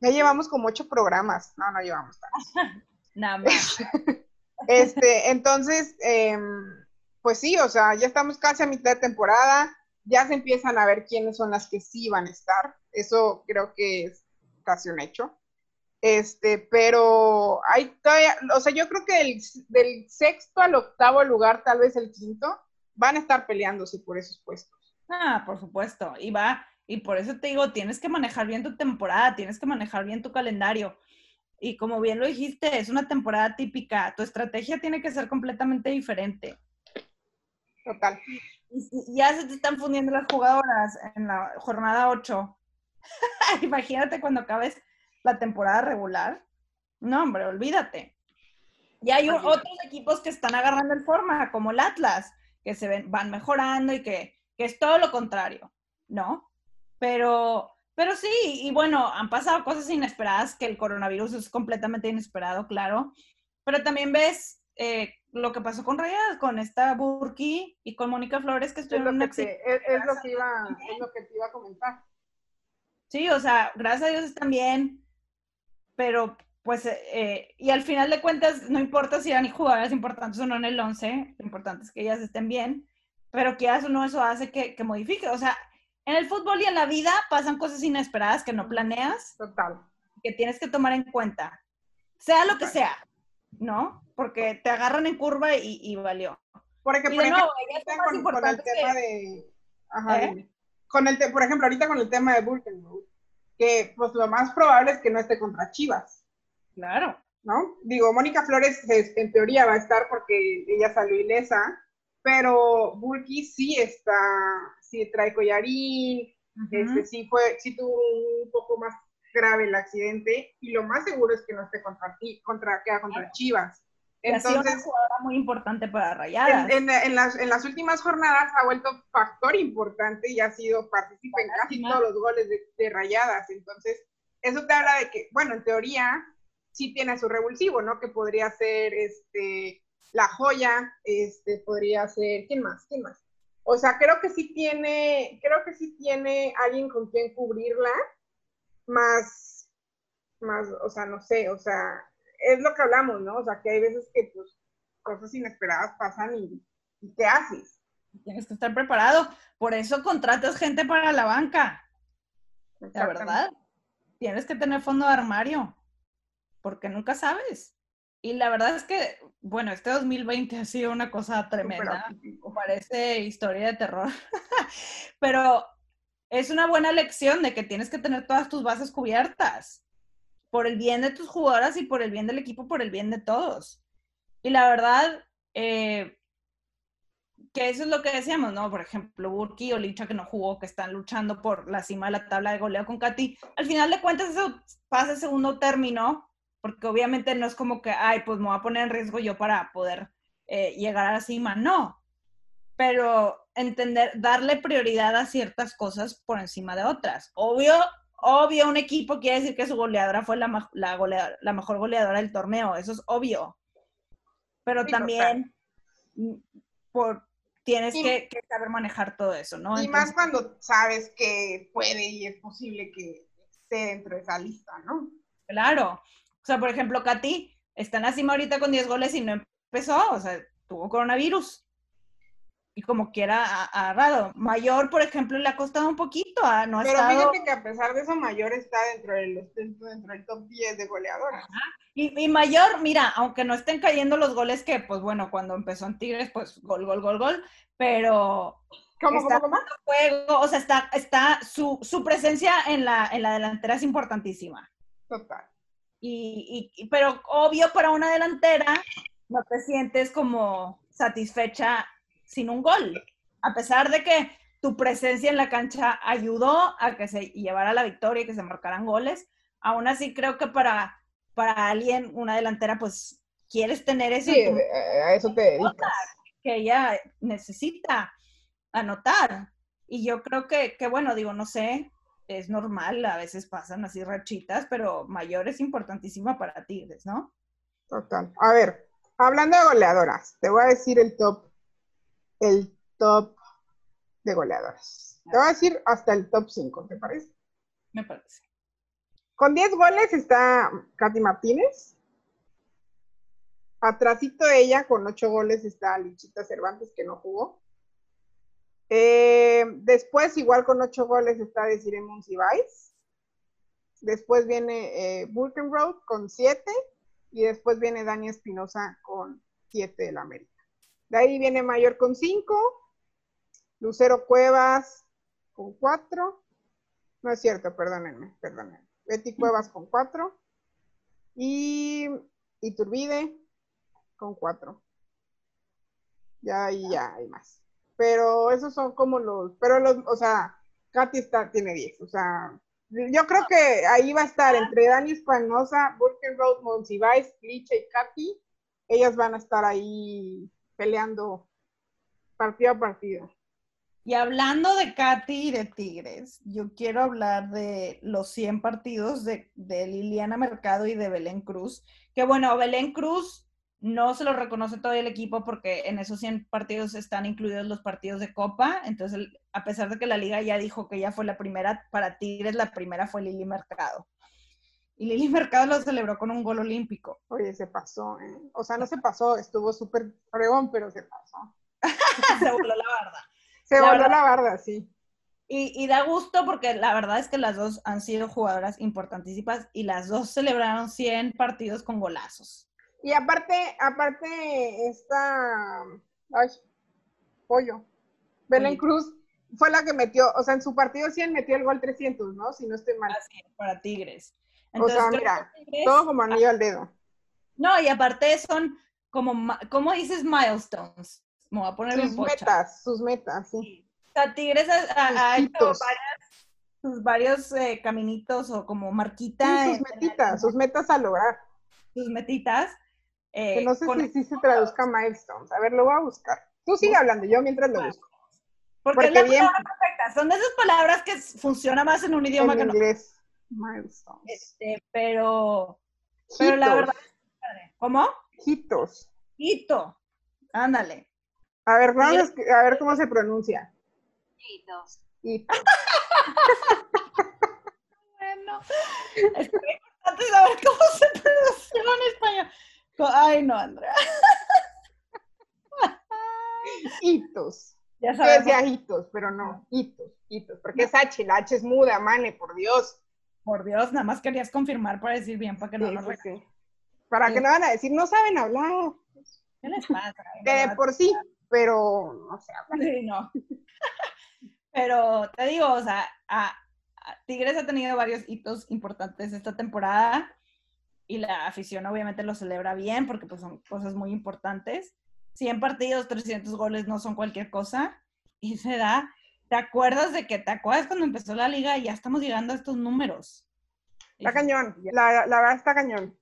Speaker 1: Ya llevamos como ocho programas. No, no llevamos
Speaker 2: tantos. Nada más.
Speaker 1: este, entonces, em, pues sí, o sea, ya estamos casi a mitad de temporada. Ya se empiezan a ver quiénes son las que sí van a estar. Eso creo que es casi un hecho. Este, pero hay todavía, o sea, yo creo que del sexto al octavo lugar, tal vez el quinto, van a estar peleándose por esos puestos.
Speaker 2: Ah, por supuesto. Y va, y por eso te digo, tienes que manejar bien tu temporada, tienes que manejar bien tu calendario. Y como bien lo dijiste, es una temporada típica. Tu estrategia tiene que ser completamente diferente.
Speaker 1: Total.
Speaker 2: Y ya se te están fundiendo las jugadoras en la jornada 8. Imagínate cuando acabes la temporada regular. No, hombre, olvídate. Y hay otros equipos que están agarrando el forma, como el Atlas, que se ven, van mejorando y que, que es todo lo contrario, ¿no? Pero, pero sí, y bueno, han pasado cosas inesperadas, que el coronavirus es completamente inesperado, claro. Pero también ves eh, lo que pasó con Rayas, con esta Burki y con Mónica Flores, que
Speaker 1: estuvieron es, lo que es, lo que iba, es lo que te iba a comentar.
Speaker 2: Sí, o sea, gracias a Dios están bien, pero pues, eh, y al final de cuentas, no importa si eran jugadoras importantes o no en el 11, lo importante es que ellas estén bien, pero que o no, eso hace que, que modifique. O sea, en el fútbol y en la vida pasan cosas inesperadas que no planeas.
Speaker 1: Total.
Speaker 2: Que tienes que tomar en cuenta. Sea lo que sea, ¿no? Porque te agarran en curva y, valió.
Speaker 1: Porque, por ejemplo, con, el tema de... Ajá, ¿Eh? con el por ejemplo, ahorita con el tema de Bulkenrood, que pues lo más probable es que no esté contra Chivas.
Speaker 2: Claro.
Speaker 1: ¿No? Digo, Mónica Flores en teoría va a estar porque ella salió ilesa, pero Bulky sí está, sí trae collarín, este, sí, fue, sí tuvo un poco más grave el accidente y lo más seguro es que no esté contra, contra, queda contra Chivas.
Speaker 2: Entonces, es una muy importante para Rayadas.
Speaker 1: En, en, las, en, las, últimas jornadas ha vuelto factor importante y ha sido participa en casi todos los goles de, de, Rayadas. Entonces, eso te habla de que, bueno, en teoría sí tiene su revulsivo, ¿no? Que podría ser este la joya, este, podría ser, ¿quién más? ¿Quién más? O sea, creo que sí tiene, creo que sí tiene alguien con quien cubrirla, más, más, o sea, no sé, o sea, es lo que hablamos, ¿no? O sea, que hay veces que pues cosas inesperadas pasan y, y ¿qué haces?
Speaker 2: Tienes que estar preparado. Por eso contratas gente para la banca. La verdad. Tienes que tener fondo de armario. Porque nunca sabes. Y la verdad es que, bueno, este 2020 ha sido una cosa tremenda, parece historia de terror, pero es una buena lección de que tienes que tener todas tus bases cubiertas, por el bien de tus jugadoras y por el bien del equipo, por el bien de todos. Y la verdad, eh, que eso es lo que decíamos, ¿no? Por ejemplo, Burki o Licha que no jugó, que están luchando por la cima de la tabla de goleo con Katy. Al final de cuentas, eso pasa segundo término porque obviamente no es como que, ay, pues me voy a poner en riesgo yo para poder eh, llegar a la cima, no, pero entender, darle prioridad a ciertas cosas por encima de otras. Obvio, obvio, un equipo quiere decir que su goleadora fue la, la, la mejor goleadora del torneo, eso es obvio, pero también por, tienes que, saber manejar todo eso, ¿no?
Speaker 1: Y más cuando sabes que puede y es posible que esté dentro de esa lista, ¿no?
Speaker 2: Claro, o sea, por ejemplo, Katy está en la cima ahorita con 10 goles y no empezó, o sea, tuvo coronavirus. Y como quiera ha agarrado. Mayor, por ejemplo, le ha costado un poquito, a no
Speaker 1: Pero fíjate que a pesar de eso, Mayor está dentro del, dentro del top 10 de goleadoras.
Speaker 2: Y, y, Mayor, mira, aunque no estén cayendo los goles que, pues bueno, cuando empezó en Tigres, pues gol, gol, gol, gol, pero...
Speaker 1: ¿Cómo, está cómo, cómo?
Speaker 2: Juego, o sea, está, está su, su presencia en la, en la delantera es importantísima.
Speaker 1: Total.
Speaker 2: Y, y, pero obvio para una delantera no te sientes como satisfecha sin un gol, a pesar de que tu presencia en la cancha ayudó a que se llevara la victoria y que se marcaran goles. Aún así creo que para, para alguien, una delantera, pues quieres tener eso.
Speaker 1: Sí, a eso te dedicas.
Speaker 2: Que ella necesita anotar. Y yo creo que, que, bueno, digo, no sé, es normal, a veces pasan así rachitas, pero mayor es importantísima para Tigres, ¿no?
Speaker 1: Total. A ver, hablando de goleadoras, te voy a decir el top, el top de goleadoras. Te voy a decir hasta el top 5, ¿te parece?
Speaker 2: Me parece.
Speaker 1: Con 10 goles está Katy Martínez. Atrásito de ella, con 8 goles, está Lichita Cervantes, que no jugó. Eh, después, igual con 8 goles, está Desiree Monsiváis. Después viene eh, Road con 7. Y después viene Dani Espinosa con 7 del América. De ahí viene Mayor con 5. Lucero Cuevas con 4. No es cierto, perdónenme, perdónenme. Betty Cuevas con 4. Y Iturbide con 4. Ya y ya hay más pero esos son como los, pero los, o sea, Katy está, tiene 10, o sea, yo creo que ahí va a estar entre Dani Espanosa, Burken Road, Monsiváis, Liche y Katy, ellas van a estar ahí peleando partido a partido.
Speaker 2: Y hablando de Katy y de Tigres, yo quiero hablar de los 100 partidos de, Liliana Mercado y de Belén Cruz, que bueno, Belén Cruz no se lo reconoce todo el equipo porque en esos 100 partidos están incluidos los partidos de Copa. Entonces, a pesar de que la liga ya dijo que ya fue la primera, para Tigres la primera fue Lili Mercado. Y Lili Mercado lo celebró con un gol olímpico.
Speaker 1: Oye, se pasó, ¿eh? O sea, no se pasó, estuvo súper fregón, pero se pasó.
Speaker 2: se voló la barda.
Speaker 1: Se voló la barda, sí.
Speaker 2: Y, y, da gusto porque la verdad es que las dos han sido jugadoras importantísimas y las dos celebraron 100 partidos con golazos.
Speaker 1: Y aparte, aparte, esta, ay, pollo, Belén Cruz fue la que metió, o sea, en su partido 100 metió el gol 300, ¿no? Si no estoy mal.
Speaker 2: Así, para Tigres.
Speaker 1: O sea, mira, todo como anillo al dedo.
Speaker 2: No, y aparte son como, ¿cómo dices milestones? Me voy a poner
Speaker 1: sus metas, sus metas, sí.
Speaker 2: O sea, Tigres ha, hecho sus varios eh, caminitos o como marquita.
Speaker 1: sus metitas, sus metas a lograr.
Speaker 2: Sus metitas.
Speaker 1: Eh, que no sé si, se traduzca milestones. A ver, lo voy a buscar. Tú sigue hablando, yo mientras lo busco.
Speaker 2: Porque, es la bien, palabra perfecta. Son de esas palabras que funciona más en un idioma
Speaker 1: en
Speaker 2: que
Speaker 1: inglés. Milestones.
Speaker 2: Este, pero, pero la verdad ¿Cómo?
Speaker 1: Hitos.
Speaker 2: Hito. Ándale.
Speaker 1: A ver, vamos a, ver cómo se pronuncia.
Speaker 2: Hitos.
Speaker 1: Hitos.
Speaker 2: bueno. Es muy importante saber cómo se pronuncia en español. Ay, no, Andrea.
Speaker 1: Hitos.
Speaker 2: Ya sabes.
Speaker 1: decía hitos, pero no, hitos, hitos. Porque es H, la H es muda, mane, por Dios.
Speaker 2: Por Dios, nada más querías confirmar para decir bien, para que no lo
Speaker 1: sí, Para que no van a decir, no saben hablar.
Speaker 2: ¿Qué les pasa?
Speaker 1: De por sí, pero no se
Speaker 2: habla. Sí, no. pero te digo, o sea, Tigres ha tenido varios hitos importantes esta temporada y la afición obviamente lo celebra bien porque pues son cosas muy importantes. 100 partidos, 300 goles no son cualquier cosa y se da. ¿Te acuerdas de que te acuerdas cuando empezó la liga y ya estamos llegando a estos números?
Speaker 1: Está cañón, la, la verdad está cañón.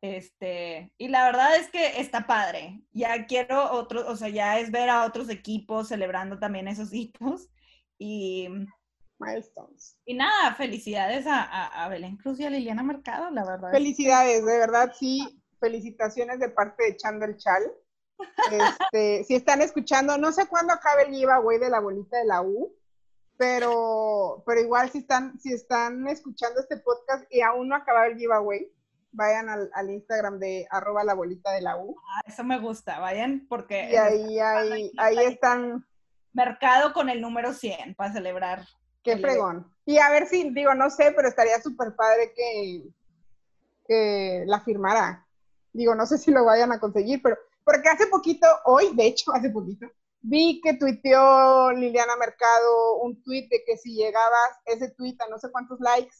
Speaker 2: Este, y la verdad es que está padre. Ya quiero otros, o sea, ya es ver a otros equipos celebrando también esos hitos. Y
Speaker 1: milestones.
Speaker 2: Y nada, felicidades a, Belén Cruz y a Liliana Mercado, la verdad.
Speaker 1: Felicidades, de verdad, sí. Felicitaciones de parte de Echando el Chal. Este, si están escuchando, no sé cuándo acabe el giveaway de la bolita de la U, pero, pero igual si están, si están escuchando este podcast y aún no acaba el giveaway, vayan al, Instagram de arroba la bolita de la U.
Speaker 2: Ah, eso me gusta, vayan porque...
Speaker 1: Y ahí, ahí, ahí están...
Speaker 2: Mercado con el número 100 para celebrar.
Speaker 1: Qué fregón. Y a ver si, digo, no sé, pero estaría súper padre que, que la firmara. Digo, no sé si lo vayan a conseguir, pero porque hace poquito, hoy, de hecho, hace poquito, vi que tuiteó Liliana Mercado un tuit de que si llegabas ese tuit a no sé cuántos likes,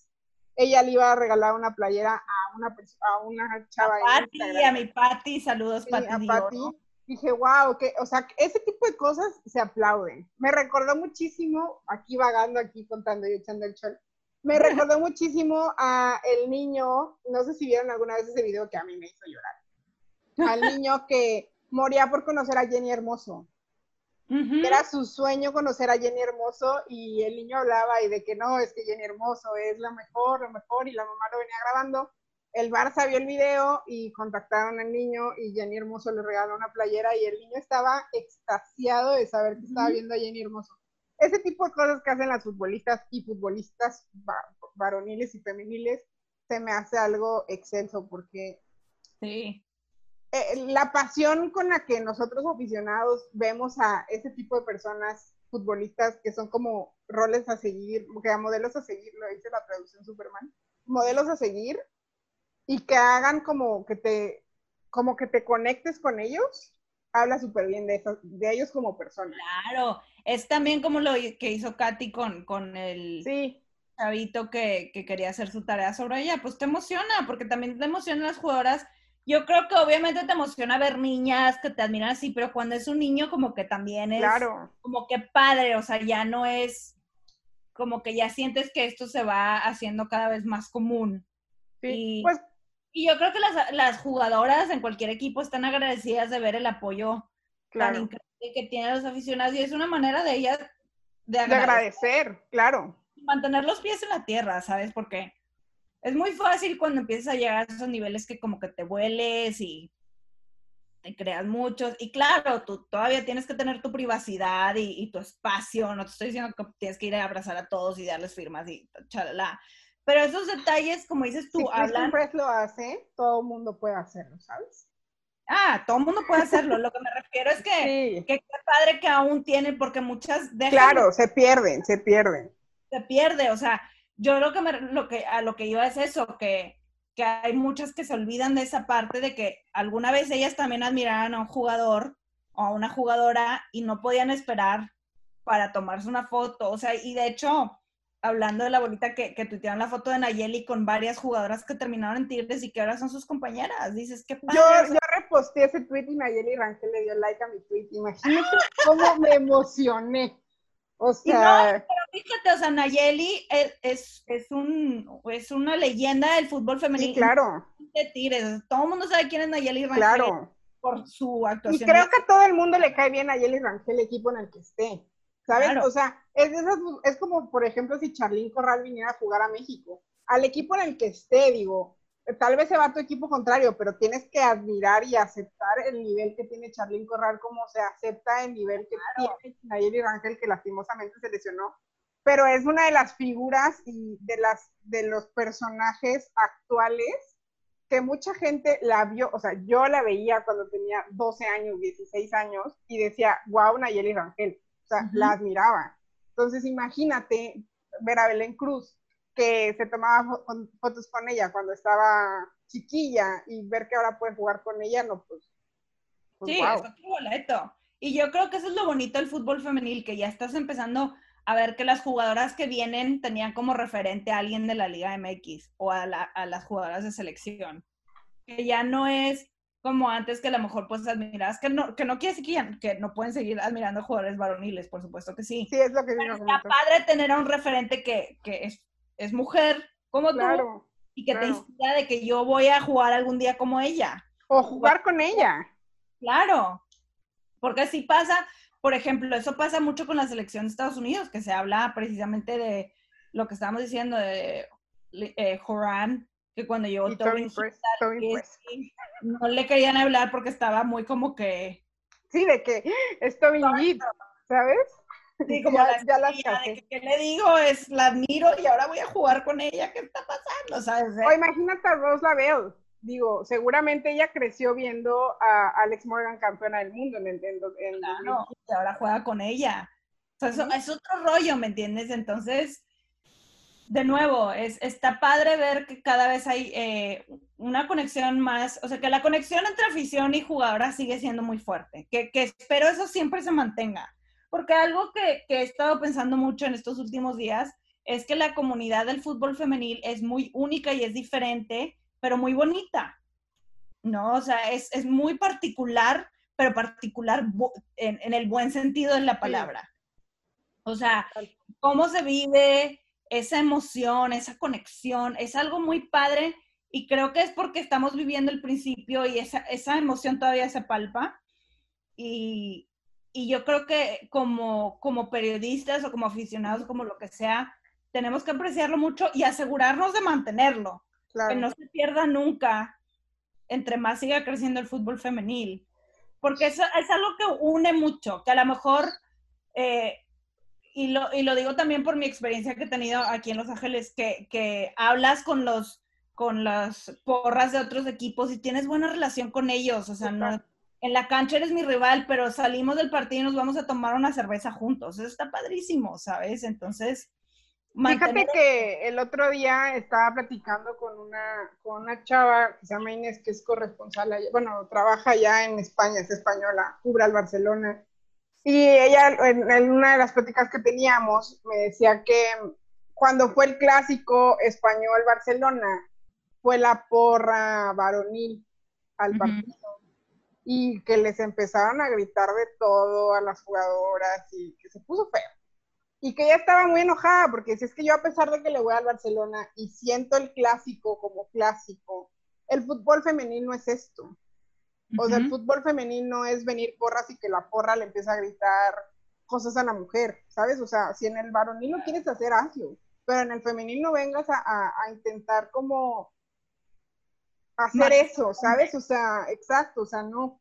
Speaker 1: ella le iba a regalar una playera a una a una chava.
Speaker 2: A Pati, a mi Pati, saludos
Speaker 1: sí, A Pati. Dije, wow, que, o sea, ese tipo de cosas se aplauden. Me recordó muchísimo, aquí vagando, aquí contando y echando el chol, me recordó muchísimo a el niño, no sé si vieron alguna vez ese video que a mí me hizo llorar, al niño que moría por conocer a Jenny Hermoso. Era su sueño conocer a Jenny Hermoso y el niño hablaba y de que no, es que Jenny Hermoso es la mejor, lo mejor y la mamá lo venía grabando. El Barça vio el video y contactaron al niño y Jenny Hermoso le regaló una playera y el niño estaba extasiado de saber que estaba viendo a Jenny Hermoso. Ese tipo de cosas que hacen las futbolistas y futbolistas varoniles y femeniles se me hace algo excelso porque
Speaker 2: sí.
Speaker 1: Eh, la pasión con la que nosotros aficionados vemos a ese tipo de personas futbolistas que son como roles a seguir, que a modelos a seguir, lo dice la traducción Superman, modelos a seguir y que hagan como que te, como que te conectes con ellos, habla súper bien de, de ellos como personas.
Speaker 2: Claro, es también como lo que hizo Katy con, con el
Speaker 1: sí.
Speaker 2: chavito que, que quería hacer su tarea sobre ella, pues te emociona, porque también te emocionan las jugadoras yo creo que obviamente te emociona ver niñas que te admiran así, pero cuando es un niño como que también es
Speaker 1: claro.
Speaker 2: como que padre, o sea, ya no es como que ya sientes que esto se va haciendo cada vez más común.
Speaker 1: Sí, y, pues,
Speaker 2: y yo creo que las, las, jugadoras en cualquier equipo están agradecidas de ver el apoyo tan increíble que tienen los aficionados y es una manera de ellas
Speaker 1: de agradecer, de agradecer claro.
Speaker 2: Mantener los pies en la tierra, ¿sabes? Porque es muy fácil cuando empiezas a llegar a esos niveles que como que te vueles y te creas muchos. Y claro, tú todavía tienes que tener tu privacidad y, tu espacio. No te estoy diciendo que tienes que ir a abrazar a todos y darles firmas y chalala. Pero esos detalles, como dices tú,
Speaker 1: si hablan... Lo hace, todo el mundo puede hacerlo, ¿sabes?
Speaker 2: Ah, todo el mundo puede hacerlo. Lo que me refiero es que, qué padre que aún tienen, porque muchas
Speaker 1: dejan... Claro, se pierden, se pierden.
Speaker 2: Se pierde, o sea, yo lo que, me, lo que a lo que iba es eso, que, que hay muchas que se olvidan de esa parte de que alguna vez ellas también admiraban a un jugador o a una jugadora y no podían esperar para tomarse una foto. O sea, y de hecho, hablando de la bolita que, que tuitearon la foto de Nayeli con varias jugadoras que terminaron en Tigres y que ahora son sus compañeras. Dices, qué padre.
Speaker 1: Yo, yo reposté ese tweet y Nayeli Rangel le dio like a mi tweet. Imagínate cómo me emocioné. O sea.
Speaker 2: pero fíjate, o sea, Nayeli es, es, un, es una leyenda del fútbol femenino.
Speaker 1: Sí, claro.
Speaker 2: De Todo el mundo sabe quién es Nayeli Rangel.
Speaker 1: Claro.
Speaker 2: Por su actuación.
Speaker 1: Y creo que a todo el mundo le cae bien Nayeli Rangel, el equipo en el que esté. ¿Sabes? O sea, es, es como, por ejemplo, si Charlín Corral viniera a jugar a México. Al equipo en el que esté, digo, tal vez se va a tu equipo contrario, pero tienes que admirar y aceptar el nivel que tiene Charlín Corral, como se acepta el nivel que tiene Nayeli Rangel, que lastimosamente se lesionó. Pero es una de las figuras y de, las, de los personajes actuales que mucha gente la vio, o sea, yo la veía cuando tenía 12 años, 16 años, y decía, wow, Nayeli Rangel, o sea, la admiraba. Entonces, imagínate ver a Belén Cruz, que se tomaba fotos con ella cuando estaba chiquilla y ver que ahora puede jugar con ella, no, pues.
Speaker 2: pues sí, es otro boleto. Y yo creo que eso es lo bonito del fútbol femenil, que ya estás empezando a ver que las jugadoras que vienen tenían como referente a alguien de la Liga MX o a, las jugadoras de selección. Que ya no es como antes que a lo mejor pues admirabas, que no, que no quiere decir que, que no pueden seguir admirando jugadores varoniles, por supuesto que sí.
Speaker 1: Sí, es lo que
Speaker 2: digo. Está padre tener a un referente que, que es es mujer como tú y que te inspira de que yo voy a jugar algún día como ella.
Speaker 1: O jugar con ella.
Speaker 2: Claro, porque si pasa, por ejemplo, eso pasa mucho con la selección de Estados Unidos, que se habla precisamente de lo que estábamos diciendo de eh, Joran, que cuando llegó no le querían hablar porque estaba muy como que...
Speaker 1: Sí, de que estoy ¿sabes?
Speaker 2: Sí, como ya, la, ¿Qué le digo? Es, la admiro y ahora voy a jugar con ella. ¿Qué está pasando? ¿Sabes?
Speaker 1: O imagínate a Rose Lavelle. digo, seguramente ella creció viendo a Alex Morgan campeona del mundo en el en,
Speaker 2: claro, y ahora juega con ella. eso, es otro rollo, ¿me entiendes? Entonces, de nuevo, es, está padre ver que cada vez hay eh, una conexión más, o sea, que la conexión entre afición y jugadora sigue siendo muy fuerte, que, que espero eso siempre se mantenga. Porque algo que, que he estado pensando mucho en estos últimos días es que la comunidad del fútbol femenil es muy única y es diferente, pero muy bonita. ¿No? O sea, es, es muy particular, pero particular en, en, el buen sentido de la palabra. O sea, cómo se vive esa emoción, esa conexión, es algo muy padre y creo que es porque estamos viviendo el principio y esa, esa emoción todavía se palpa. Y, y yo creo que como, como periodistas o como aficionados, como lo que sea, tenemos que apreciarlo mucho y asegurarnos de mantenerlo. Que no se pierda nunca entre más siga creciendo el fútbol femenil. Porque eso es algo que une mucho, que a lo mejor, eh, y, lo, y, lo, digo también por mi experiencia que he tenido aquí en Los Ángeles, que, que hablas con los con las porras de otros equipos y tienes buena relación con ellos, o sea, no, en la cancha eres mi rival, pero salimos del partido y nos vamos a tomar una cerveza juntos, eso está padrísimo, ¿sabes? Entonces,
Speaker 1: Fíjate que el otro día estaba platicando con una, con una chava que se llama Inés, que es corresponsal, bueno, trabaja ya en España, es española, cubre al Barcelona. Y ella, en, una de las pláticas que teníamos, me decía que cuando fue el clásico español-Barcelona, fue la porra varonil al partido. Y que les empezaron a gritar de todo a las jugadoras y que se puso feo y que ella estaba muy enojada porque si es que yo a pesar de que le voy al Barcelona y siento el clásico como clásico, el fútbol femenino es esto. O sea, el fútbol femenino es venir porras y que la porra le empieza a gritar cosas a la mujer, ¿sabes? O sea, si en el varonil quieres hacer, hazlo, pero en el femenino vengas a, a intentar como hacer eso, ¿sabes? O sea, exacto, o sea, no,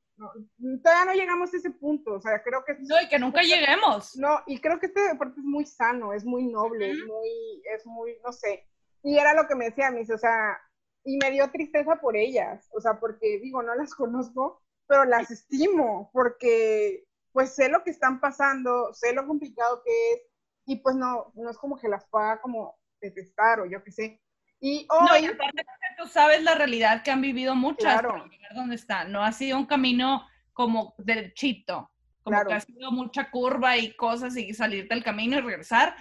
Speaker 1: todavía no llegamos a ese punto, o sea, creo que...
Speaker 2: No, y que nunca lleguemos.
Speaker 1: No, y creo que este deporte es muy sano, es muy noble, es muy, es muy, no sé. Y era lo que me decía mis, o sea, y me dio tristeza por ellas, o sea, porque digo, no las conozco, pero las estimo, porque pues sé lo que están pasando, sé lo complicado que es, y pues no, no es como que las pueda como detestar o yo qué sé. Y hoy... No,
Speaker 2: aparte tú sabes la realidad que han vivido muchas claro. llegar donde están. No ha sido un camino como derechito, como que ha sido mucha curva y cosas y salir del camino y regresar.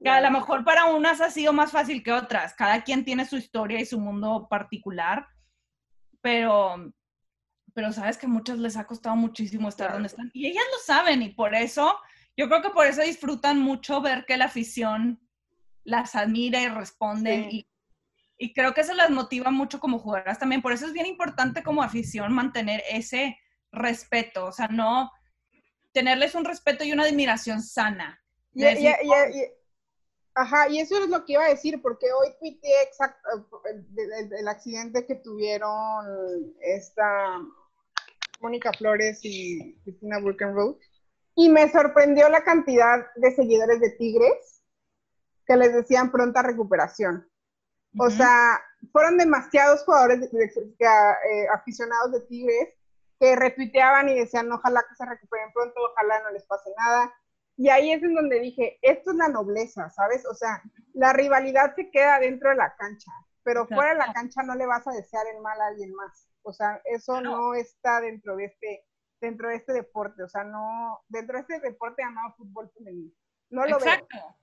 Speaker 2: Que a lo mejor para unas ha sido más fácil que otras. Cada quien tiene su historia y su mundo particular, pero, pero sabes que a muchas les ha costado muchísimo estar donde están. Y ellas lo saben y por eso, yo creo que por eso disfrutan mucho ver que la afición las admira y responden y y creo que eso las motiva mucho como jugadoras también. Por eso es bien importante como afición mantener ese respeto, o sea, no tenerles un respeto y una admiración sana.
Speaker 1: Y, ajá, y eso es lo que iba a decir, porque hoy tuiteé exacto el, accidente que tuvieron esta Mónica Flores y Cristina Burkenroth, y me sorprendió la cantidad de seguidores de Tigres que les decían pronta recuperación. O sea, fueron demasiados jugadores eh, aficionados de Tigres que retuiteaban y decían, ojalá que se recuperen pronto, ojalá no les pase nada. Y ahí es en donde dije, esto es la nobleza, ¿sabes? O sea, la rivalidad se queda dentro de la cancha, pero fuera de la cancha no le vas a desear el mal a alguien más. O sea, eso no está dentro de este, dentro de este deporte, o sea, no, dentro de este deporte llamado fútbol femenino. No lo Exacto.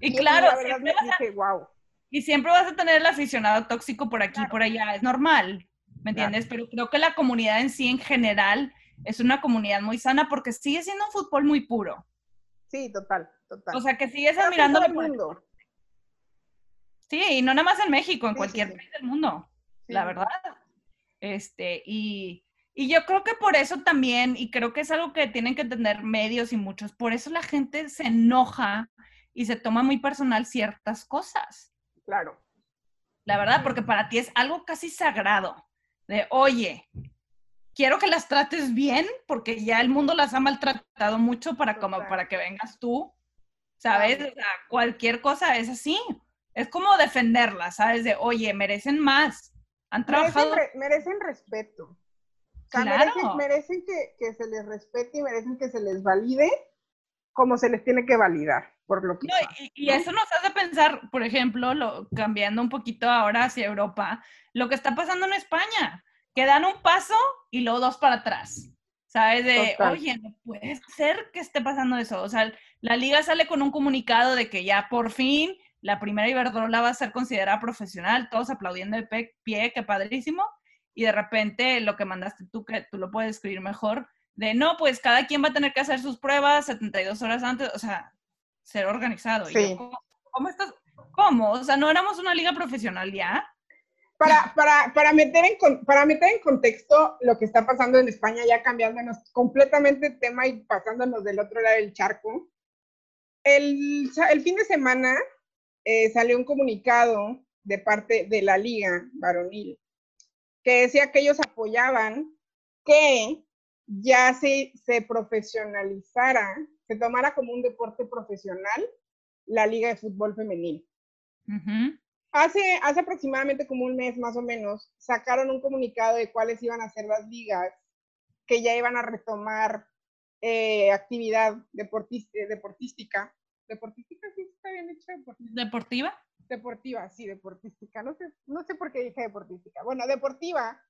Speaker 2: Y, claro, la verdad me dije, wow. Y siempre vas a tener el aficionado tóxico por aquí y por allá, es normal, ¿me entiendes? Pero creo que la comunidad en sí, en general, es una comunidad muy sana porque sigue siendo un fútbol muy puro.
Speaker 1: Sí, total, total.
Speaker 2: O sea, que sigues admirando el mundo. Sí, y no nada más en México, en cualquier país del mundo, la verdad. Este, y, y yo creo que por eso también, y creo que es algo que tienen que entender medios y muchos, por eso la gente se enoja y se toma muy personal ciertas cosas.
Speaker 1: Claro.
Speaker 2: La verdad, porque para ti es algo casi sagrado. De, oye, quiero que las trates bien, porque ya el mundo las ha maltratado mucho para, como, para que vengas tú. ¿Sabes? O sea, cualquier cosa es así. Es como defenderlas, ¿sabes? De, oye, merecen más. Han trabajado.
Speaker 1: Merecen, respeto. O sea, merecen, que, se les respete y merecen que se les valide como se les tiene que validar, por lo que.
Speaker 2: y, eso nos hace pensar, por ejemplo, lo, cambiando un poquito ahora hacia Europa, lo que está pasando en España, que dan un paso y luego dos para atrás. ¿Sabes? De, oye, no puede ser que esté pasando eso. O sea, la liga sale con un comunicado de que ya por fin la primera Iberdrola va a ser considerada profesional, todos aplaudiendo de pie, qué padrísimo. Y de repente lo que mandaste tú, que tú lo puedes escribir mejor, de no, pues cada quien va a tener que hacer sus pruebas 72 horas antes, o sea, ser organizado. Sí. ¿cómo, estás? ¿Cómo? O sea, ¿no éramos una liga profesional ya?
Speaker 1: Para, para, para, meter en, para meter en contexto lo que está pasando en España, ya cambiándonos completamente el tema y pasándonos del otro lado del charco, el, el fin de semana eh, salió un comunicado de parte de la liga varonil que decía que ellos apoyaban que ya se, se profesionalizara, se tomara como un deporte profesional la liga de fútbol femenil. hace, hace aproximadamente como un mes más o menos, sacaron un comunicado de cuáles iban a ser las ligas que ya iban a retomar eh, actividad deportística deportística, sí está bien hecho.
Speaker 2: Deportiva.
Speaker 1: Deportiva, sí, deportística. No sé, no sé por qué dije deportística. Bueno, deportiva,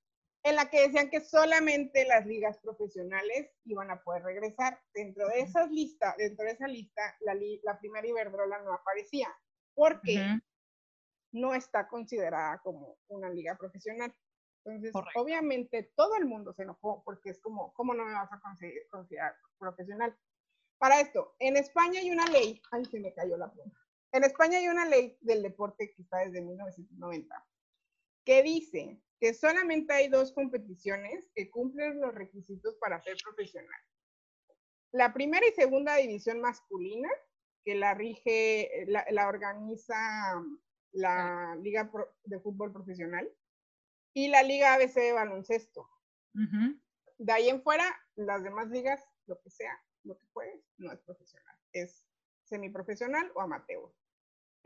Speaker 1: en la que decían que solamente las ligas profesionales iban a poder regresar. Dentro de esas listas, dentro de esa lista, la, la primera Iberdrola no aparecía, porque no está considerada como una liga profesional. Entonces, obviamente todo el mundo se enojó porque es como, ¿cómo no me vas a considerar profesional? Para esto, en España hay una ley, ay, se me cayó la pluma. En España hay una ley del deporte que está desde 1990, que dice que solamente hay dos competiciones que cumplen los requisitos para ser profesional. La primera y segunda división masculina, que la rige, la, organiza la Liga de Fútbol Profesional, y la Liga ABC de Baloncesto. De ahí en fuera, las demás ligas, lo que sea, lo que puedes, no es profesional, es semiprofesional o amateur.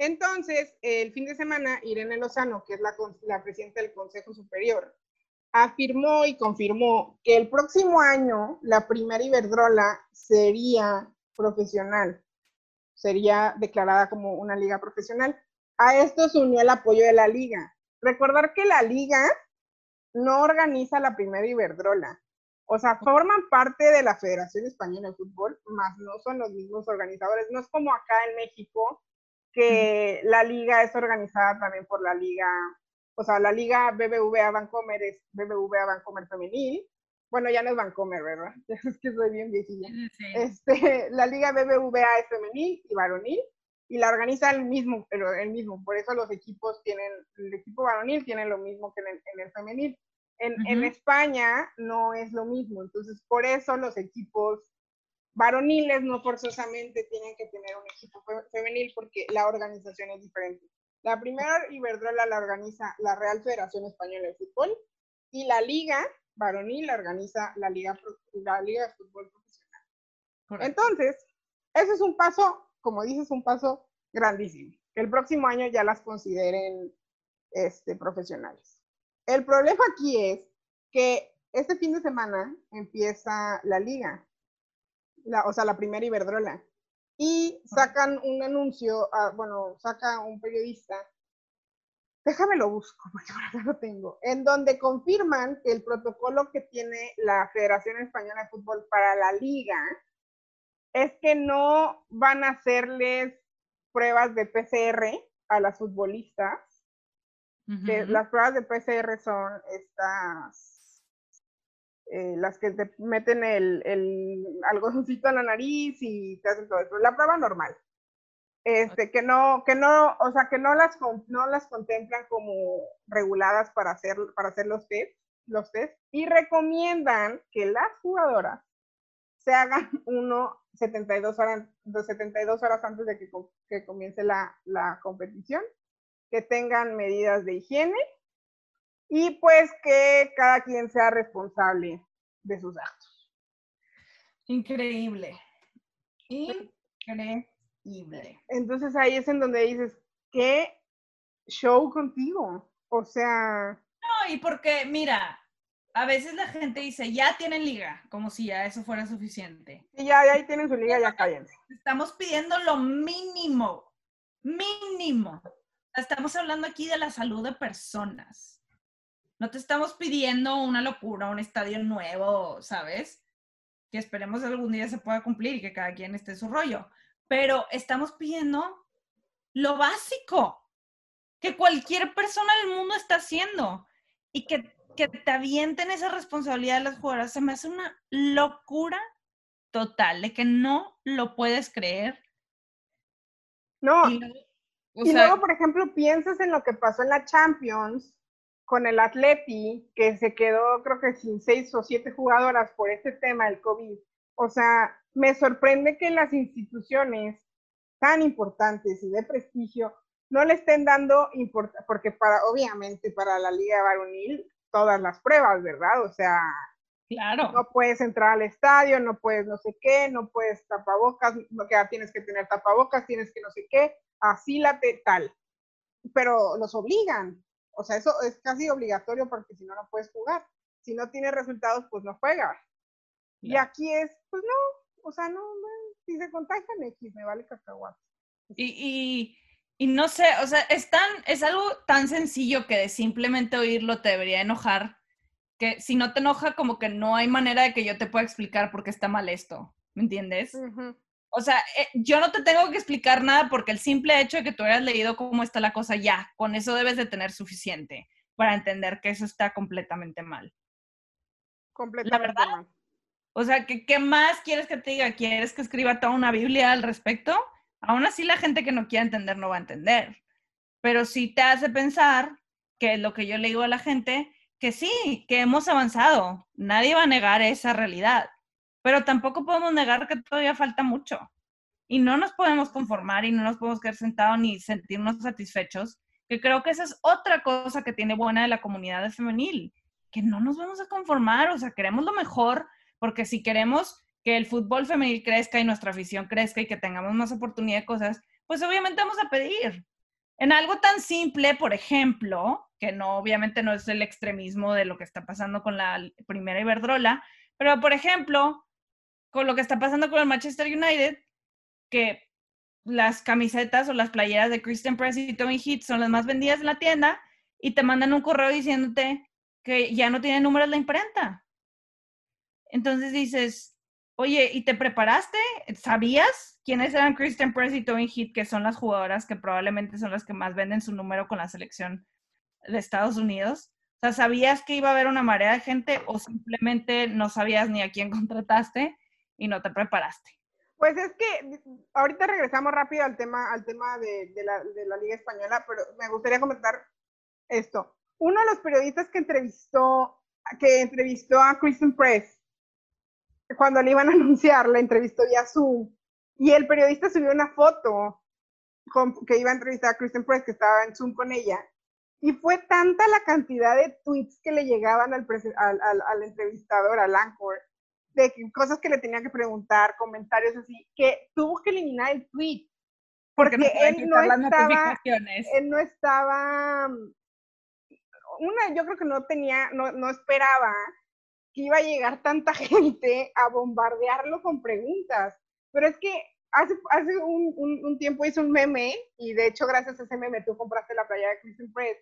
Speaker 1: Entonces, el fin de semana, Irene Lozano, que es la, presidenta del Consejo Superior, afirmó y confirmó que el próximo año la primera Iberdrola sería profesional, sería declarada como una liga profesional. A esto se unió el apoyo de la liga. Recordar que la liga no organiza la primera Iberdrola. O sea, forman parte de la Federación Española de Fútbol, más no son los mismos organizadores. No es como acá en México, que la liga es organizada también por la liga, o sea, la liga BBVA Vancomer es BBVA Vancomer femenil. Bueno, ya no es Vancomer, ¿verdad? Es que soy bien viejilla. Este, la liga BBVA es femenil y varonil y la organiza el mismo, el, mismo. Por eso los equipos tienen, el equipo varonil tiene lo mismo que en el, en el femenil. En, España no es lo mismo, entonces por eso los equipos varoniles no forzosamente tienen que tener un equipo femenil porque la organización es diferente. La primera Iberdrola la organiza la Real Federación Española de Fútbol y la liga varonil la organiza la Liga, la liga de Fútbol Profesional. Entonces, ese es un paso, como dices, un paso grandísimo. El próximo año ya las consideren este, profesionales. El problema aquí es que este fin de semana empieza la liga, o sea, la primera Iberdrola, y sacan un anuncio, ah, bueno, saca un periodista, déjame lo busco porque ahora lo tengo, en donde confirman que el protocolo que tiene la Federación Española de Fútbol para la liga es que no van a hacerles pruebas de PCR a las futbolistas las pruebas de PCR son estas, eh, las que te meten el, el algodoncito en la nariz y te hacen todo eso. La prueba normal. Este, que no, que no, o sea, que no las, no las contemplan como reguladas para hacer, para hacer los test, los test, y recomiendan que las jugadoras se hagan uno 72 horas, 72 horas antes de que, que comience la, la competición que tengan medidas de higiene y pues que cada quien sea responsable de sus actos.
Speaker 2: Increíble. Increíble.
Speaker 1: Entonces ahí es en donde dices, ¿qué show contigo? O sea...
Speaker 2: No, y porque, mira, a veces la gente dice, ya tienen liga, como si ya eso fuera suficiente.
Speaker 1: Y ya, ya ahí tienen su liga, ya cállense.
Speaker 2: Estamos pidiendo lo mínimo, mínimo. Estamos hablando aquí de la salud de personas. No te estamos pidiendo una locura, un estadio nuevo, ¿sabes? Que esperemos algún día se pueda cumplir y que cada quien esté en su rollo. Pero estamos pidiendo lo básico que cualquier persona del mundo está haciendo y que que te avienten esa responsabilidad de las jugadoras se me hace una locura total, de que no lo puedes creer.
Speaker 1: No. Y, luego, por ejemplo, piensas en lo que pasó en la Champions con el Atleti, que se quedó creo que sin seis o siete jugadoras por este tema del COVID. O sea, me sorprende que las instituciones tan importantes y de prestigio no le estén dando importancia, porque para, obviamente, para la Liga Varonil todas las pruebas, ¿verdad? O sea,
Speaker 2: claro.
Speaker 1: no puedes entrar al estadio, no puedes no sé qué, no puedes tapabocas, no que tienes que tener tapabocas, tienes que no sé qué, asílate tal. Pero los obligan. O sea, eso es casi obligatorio porque si no, no puedes jugar. Si no tienes resultados, pues no juegas. Y aquí es, pues no, o sea, no, si se contagian X, me vale cacahuate.
Speaker 2: Y, y, y no sé, o sea, es, tan, es algo tan sencillo que de simplemente oírlo te debería enojar, que si no te enoja, como que no hay manera de que yo te pueda explicar por qué está mal esto, ¿me entiendes? O sea, eh, yo no te tengo que explicar nada porque el simple hecho de que tú hayas leído cómo está la cosa ya, con eso debes de tener suficiente para entender que eso está completamente mal.
Speaker 1: Completamente mal.
Speaker 2: O sea, ¿qué más quieres que te diga? ¿Quieres que escriba toda una Biblia al respecto? Aún así la gente que no quiere entender no va a entender, pero sí te hace pensar, que lo que yo le digo a la gente, que sí, que hemos avanzado. Nadie va a negar esa realidad, pero tampoco podemos negar que todavía falta mucho. Y no nos podemos conformar y no nos podemos quedar sentados ni sentirnos satisfechos, que creo que esa es otra cosa que tiene buena de la comunidad femenil, que no nos vamos a conformar, o sea, queremos lo mejor, porque si queremos que el fútbol femenil crezca y nuestra afición crezca y que tengamos más oportunidad de cosas, pues obviamente vamos a pedir. En algo tan simple, por ejemplo, que no obviamente no es el extremismo de lo que está pasando con la primera Iberdrola, pero por ejemplo, con lo que está pasando con el Manchester United, que las camisetas o las playeras de Christian Press y Tommy Heat son las más vendidas en la tienda y te mandan un correo diciéndote que ya no tiene números la imprenta. Entonces dices, Oye, ¿y te preparaste? ¿Sabías quiénes eran Christian Press y Tony Heat, que son las jugadoras que probablemente son las que más venden su número con la selección de Estados Unidos? O sea, ¿sabías que iba a haber una marea de gente o simplemente no sabías ni a quién contrataste y no te preparaste?
Speaker 1: Pues es que ahorita regresamos rápido al tema, al tema de, la, de la Liga Española, pero me gustaría comentar esto. Uno de los periodistas que entrevistó, que entrevistó a Christian Press cuando le iban a anunciar, la entrevistó vía Zoom y el periodista subió una foto que iba a entrevistar a Kristen Press, que estaba en Zoom con ella. Y fue tanta la cantidad de tweets que le llegaban al, al, entrevistador, al Anchor, de cosas que le tenía que preguntar, comentarios así, que tuvo que eliminar el tweet. Porque, él, no estaba, él no estaba, una, yo creo que no tenía, no, no esperaba que iba a llegar tanta gente a bombardearlo con preguntas. Pero es que hace, hace un, un, tiempo hice un meme, y de hecho gracias a ese meme tú compraste la playa de Kristen Press.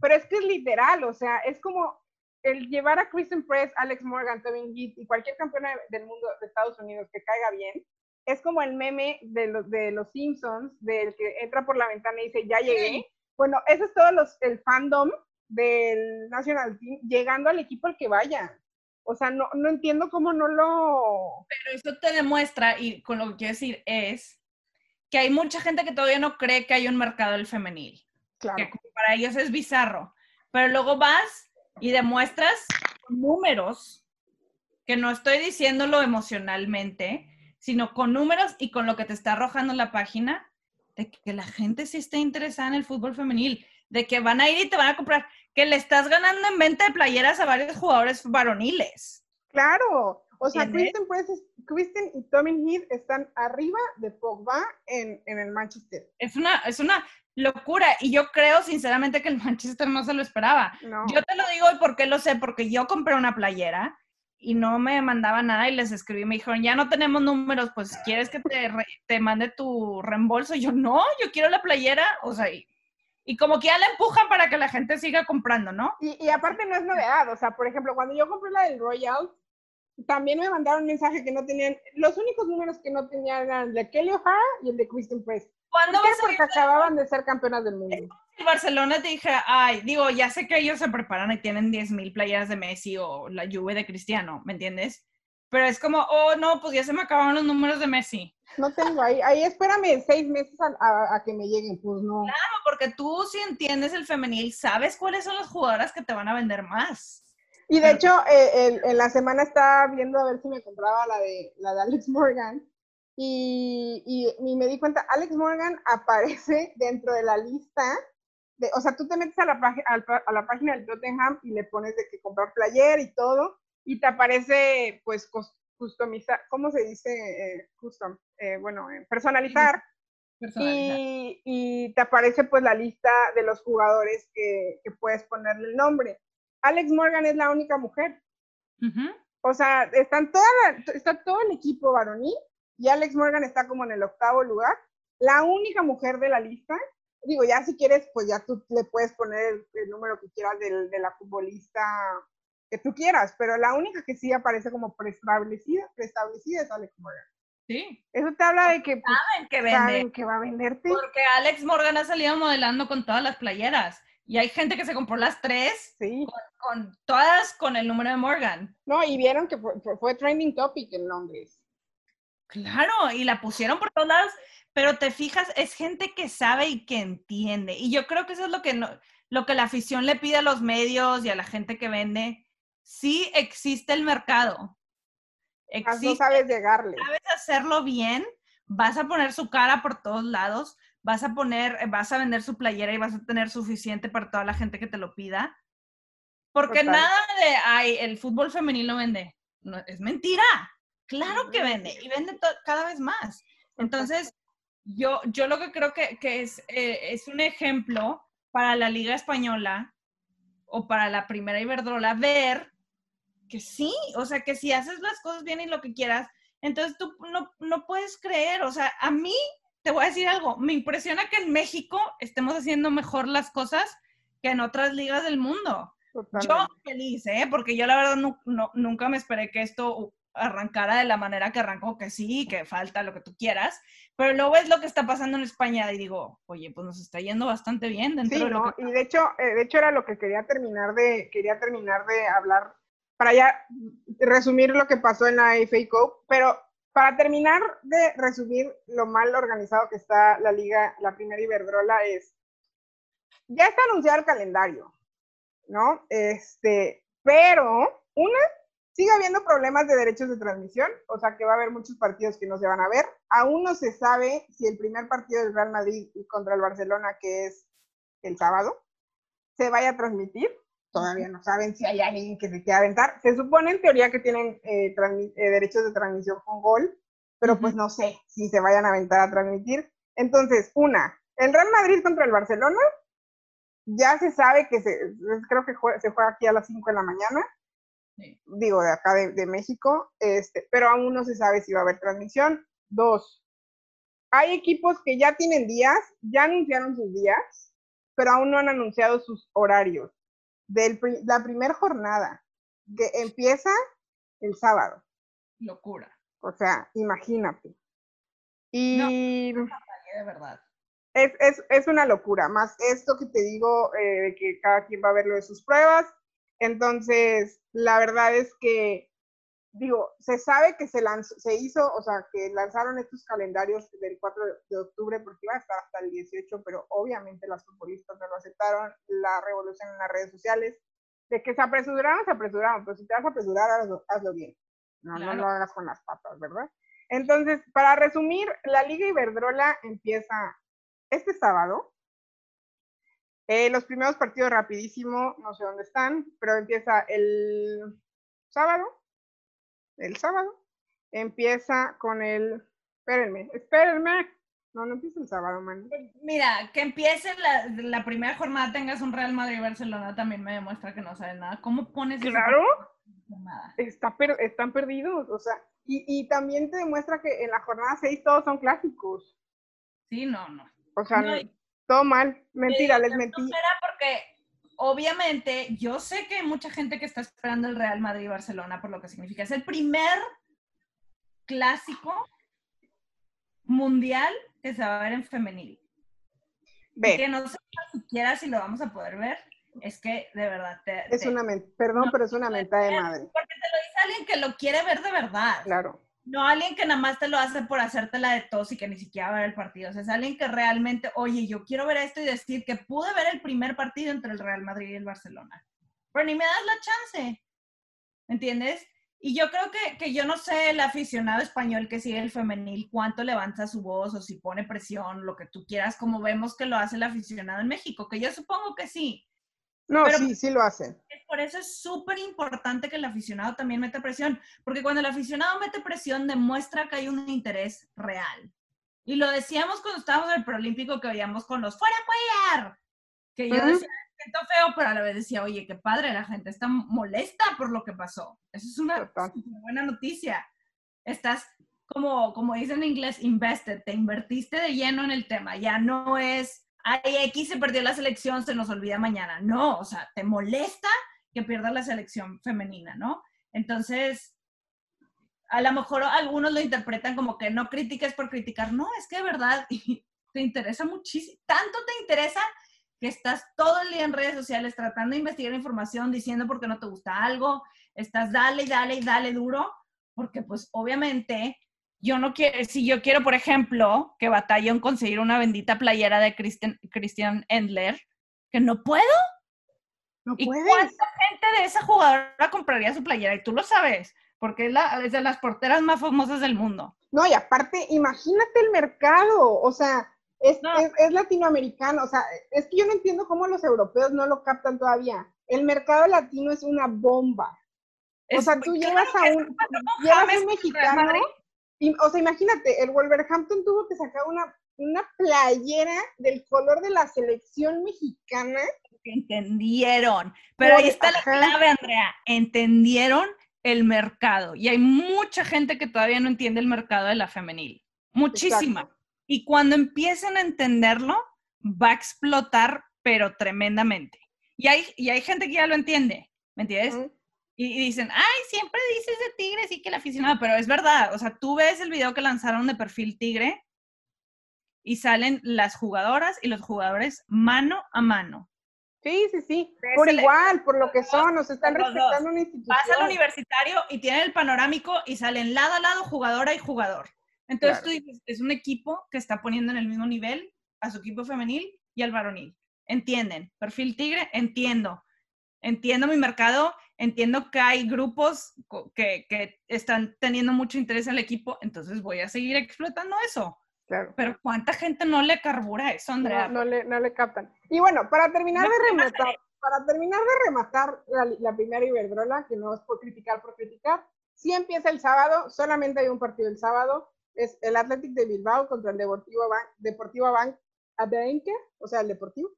Speaker 1: Pero es que es literal, o sea, es como el llevar a Kristen Press, Alex Morgan, Tobin Heath y cualquier campeona del mundo de Estados Unidos que caiga bien, es como el meme de los, de los Simpsons, del que entra por la ventana y dice, ya llegué. Bueno, eso es todo los, el fandom del National Team llegando al equipo al que vaya. O sea, no, no entiendo cómo no lo...
Speaker 2: Pero eso te demuestra, y con lo que quiero decir es que hay mucha gente que todavía no cree que hay un mercado del femenil. Claro. Que para ellos es bizarro. Pero luego vas y demuestras con números, que no estoy diciéndolo emocionalmente, sino con números y con lo que te está arrojando la página, de que la gente sí está interesada en el fútbol femenil, de que van a ir y te van a comprar que le estás ganando en venta de playeras a varios jugadores varoniles.
Speaker 1: Claro, o sea, Kristen, Kristen, y Tommy Heath están arriba de Pogba en, en, el Manchester.
Speaker 2: Es una, es una, locura. Y yo creo sinceramente que el Manchester no se lo esperaba. Yo te lo digo y por qué lo sé, porque yo compré una playera y no me mandaba nada y les escribí, me dijeron, ya no tenemos números, pues ¿quieres que te, te mande tu reembolso? Y yo, no, yo quiero la playera, o sea, y, y, como que ya la empujan para que la gente siga comprando, ¿no?
Speaker 1: Y, y aparte no es novedad, o sea, por ejemplo, cuando yo compré la del Royal, también me mandaron un mensaje que no tenían, los únicos números que no tenían eran el de Kelly O'Hara y el de Kristen Press. ¿Cuándo ¿Por qué? Porque acababan de ser campeonas del mundo.
Speaker 2: En Barcelona te dije, ay, digo, ya sé que ellos se preparan y tienen 10.000 playeras de Messi o la Juve de Cristiano, ¿me entiendes? Pero es como, oh, no, pues ya se me acabaron los números de Messi.
Speaker 1: No tengo, ahí, ahí espérame seis meses a, a, que me lleguen, pues no.
Speaker 2: Claro, porque tú si entiendes el femenil, sabes cuáles son las jugadoras que te van a vender más.
Speaker 1: Y de hecho, eh, en la semana estaba viendo a ver si me compraba la de, la de Alex Morgan. Y, y, me di cuenta, Alex Morgan aparece dentro de la lista. De, o sea, tú te metes a la, a la página del Tottenham y le pones de que comprar player y todo. Y te aparece, pues, customizar, ¿cómo se dice? Eh, custom, eh, bueno, personalizar. Y, y, te aparece pues la lista de los jugadores que, que puedes ponerle el nombre. Alex Morgan es la única mujer. O sea, están toda está todo el equipo varonil y Alex Morgan está como en el octavo lugar. La única mujer de la lista, digo, ya si quieres, pues ya tú le puedes poner el, número que quieras de la futbolista que tú quieras, pero la única que sí aparece como preestablecida, preestablecida es Alex Morgan.
Speaker 2: Sí.
Speaker 1: Eso te habla de que
Speaker 2: pues, saben que vende.
Speaker 1: que va a venderte.
Speaker 2: Porque Alex Morgan ha salido modelando con todas las playeras. Y hay gente que se compró las tres,
Speaker 1: sí.
Speaker 2: con, todas con el número de Morgan.
Speaker 1: No, y vieron que fue, trending topic en Londres.
Speaker 2: Claro, y la pusieron por todas lados, pero te fijas, es gente que sabe y que entiende. Y yo creo que eso es lo que, no, lo que la afición le pide a los medios y a la gente que vende. Sí existe el mercado.
Speaker 1: Existe, no sabes llegarle.
Speaker 2: Sabes hacerlo bien, vas a poner su cara por todos lados, vas a poner, eh, vas a vender su playera y vas a tener suficiente para toda la gente que te lo pida. Porque nada de, ay, el fútbol femenino vende. No, es mentira. Claro que vende y vende cada vez más. Entonces, yo, yo lo que creo que, que es, eh, es un ejemplo para la Liga Española o para la Primera Iberdrola ver que sí, o sea, que si haces las cosas bien y lo que quieras, entonces tú no, no puedes creer, o sea, a mí te voy a decir algo, me impresiona que en México estemos haciendo mejor las cosas que en otras ligas del mundo. Yo feliz, ¿eh? Porque yo la verdad no, nunca me esperé que esto arrancara de la manera que arrancó, que sí, que falta lo que tú quieras, pero luego es lo que está pasando en España y digo, oye, pues nos está yendo bastante bien dentro de lo
Speaker 1: y de hecho, eh, de hecho era lo que quería terminar de, quería terminar de hablar, para ya resumir lo que pasó en la FA Cup, pero para terminar de resumir lo mal organizado que está la liga, la primera Iberdrola es, ya está anunciado el calendario, ¿no? Este, pero una, sigue habiendo problemas de derechos de transmisión, o sea que va a haber muchos partidos que no se van a ver. Aún no se sabe si el primer partido del Real Madrid contra el Barcelona, que es el sábado, se vaya a transmitir todavía no saben si hay alguien que se quiera aventar. Se supone en teoría que tienen eh, eh, derechos de transmisión con gol, pero pues no sé si se vayan a aventar a transmitir. Entonces, una, el Real Madrid contra el Barcelona, ya se sabe que se, creo que se juega aquí a las 5 de la mañana, digo, de acá de, de, México, este, pero aún no se sabe si va a haber transmisión. Dos, hay equipos que ya tienen días, ya anunciaron sus días, pero aún no han anunciado sus horarios de la primera jornada, que empieza el sábado.
Speaker 2: Locura.
Speaker 1: O sea, imagínate. Y...
Speaker 2: de verdad.
Speaker 1: Es, es, es, una locura, más esto que te digo, eh, que cada quien va a ver lo de sus pruebas. Entonces, la verdad es que digo, se sabe que se lanzó, se hizo, o sea, que lanzaron estos calendarios del 4 de octubre porque iba a estar hasta el 18, pero obviamente las futbolistas no lo aceptaron, la revolución en las redes sociales, de que se apresuraron, se apresuraron, pero si te vas a apresurar, hazlo, bien, no, no lo hagas con las patas, ¿verdad? Entonces, para resumir, la Liga Iberdrola empieza este sábado. Eh, los primeros partidos rapidísimo, no sé dónde están, pero empieza el sábado, el sábado, empieza con el, espérenme, espérenme, No, no empieza el sábado, man.
Speaker 2: Mira, que empiece la, la primera jornada, tengas un Real Madrid-Barcelona, también me demuestra que no sabes nada. ¿Cómo pones
Speaker 1: Claro. Está están perdidos, o sea, y, y, también te demuestra que en la jornada 6 todos son clásicos.
Speaker 2: Sí, no, no.
Speaker 1: O sea, todo mal. Mentira, les mentí.
Speaker 2: porque obviamente yo sé que hay mucha gente que está esperando el Real Madrid-Barcelona por lo que significa. Es el primer clásico mundial que se va a ver en femenil. Ve. que no sé siquiera si lo vamos a poder ver. Es que de verdad te.
Speaker 1: Es una perdón, pero es una menta de madre.
Speaker 2: Porque te lo dice alguien que lo quiere ver de verdad.
Speaker 1: Claro.
Speaker 2: No alguien que nada más te lo hace por hacértela de tos y que ni siquiera ver el partido. O sea, es alguien que realmente, oye, yo quiero ver esto y decir que pude ver el primer partido entre el Real Madrid y el Barcelona. Pero ni me das la chance. ¿Entiendes? Y yo creo que, que, yo no sé el aficionado español que sigue el femenil, cuánto levanta su voz o si pone presión, lo que tú quieras, como vemos que lo hace el aficionado en México, que yo supongo que sí.
Speaker 1: No, sí, sí lo hacen.
Speaker 2: Por eso es súper importante que el aficionado también meta presión, porque cuando el aficionado mete presión demuestra que hay un interés real. Y lo decíamos cuando estábamos en el Prolímpico que veíamos con los ¡Fuera apoyar! Que yo decía, siento feo, pero a la vez decía, oye, qué padre, la gente está molesta por lo que pasó. Eso es una, buena noticia. Estás, como, como dicen en inglés, invested, te invertiste de lleno en el tema. Ya no es, ay, X se perdió la selección, se nos olvida mañana. No, o sea, te molesta que pierda la selección femenina, ¿no? Entonces, a lo mejor algunos lo interpretan como que no critiques por criticar. No, es que de verdad te interesa muchísimo. Tanto te interesa que estás todo el día en redes sociales tratando de investigar información, diciendo por qué no te gusta algo, estás dale, dale dale duro, porque pues obviamente yo no quiero, si yo quiero, por ejemplo, que batallo en conseguir una bendita playera de Christian, Christian Endler, que no puedo.
Speaker 1: No
Speaker 2: ¿Y cuánta gente de esa jugadora compraría su playera? Y tú lo sabes, porque es, la, es de las porteras más famosas del mundo.
Speaker 1: No, y aparte, imagínate el mercado, o sea, es, es, latinoamericano, o sea, es que yo no entiendo cómo los europeos no lo captan todavía. El mercado latino es una bomba. o sea, tú llevas a un, llevas un mexicano, o sea, imagínate, el Wolverhampton tuvo que sacar una, una playera del color de la selección mexicana.
Speaker 2: Entendieron, pero ahí está la clave, Andrea, entendieron el mercado y hay mucha gente que todavía no entiende el mercado de la femenil, muchísima. Y cuando empiecen a entenderlo, va a explotar, pero tremendamente. Y hay, y hay gente que ya lo entiende, ¿me entiendes? Y, dicen, ay, siempre dices de tigre, sí que el aficionado, pero es verdad, o sea, tú ves el video que lanzaron de perfil tigre y salen las jugadoras y los jugadores mano a mano.
Speaker 1: Sí, sí, sí, por igual, por lo que son, nos están respetando una institución.
Speaker 2: Vas al universitario y tienen el panorámico y salen lado a lado jugadora y jugador. Entonces tú dices, es un equipo que está poniendo en el mismo nivel a su equipo femenil y al varonil. Entienden, perfil tigre, entiendo. Entiendo mi mercado, entiendo que hay grupos que, que están teniendo mucho interés en el equipo, entonces voy a seguir explotando eso.
Speaker 1: Claro.
Speaker 2: Pero ¿cuánta gente no le carbura eso, Andrea?
Speaker 1: No, le, no le captan. Y bueno, para terminar de rematar, para terminar de rematar la, la primera Iberdrola, que no es por criticar por criticar, sí empieza el sábado, solamente hay un partido el sábado, es el Athletic de Bilbao contra el Deportivo Bank, Deportivo Bank Adenque, o sea, el Deportivo,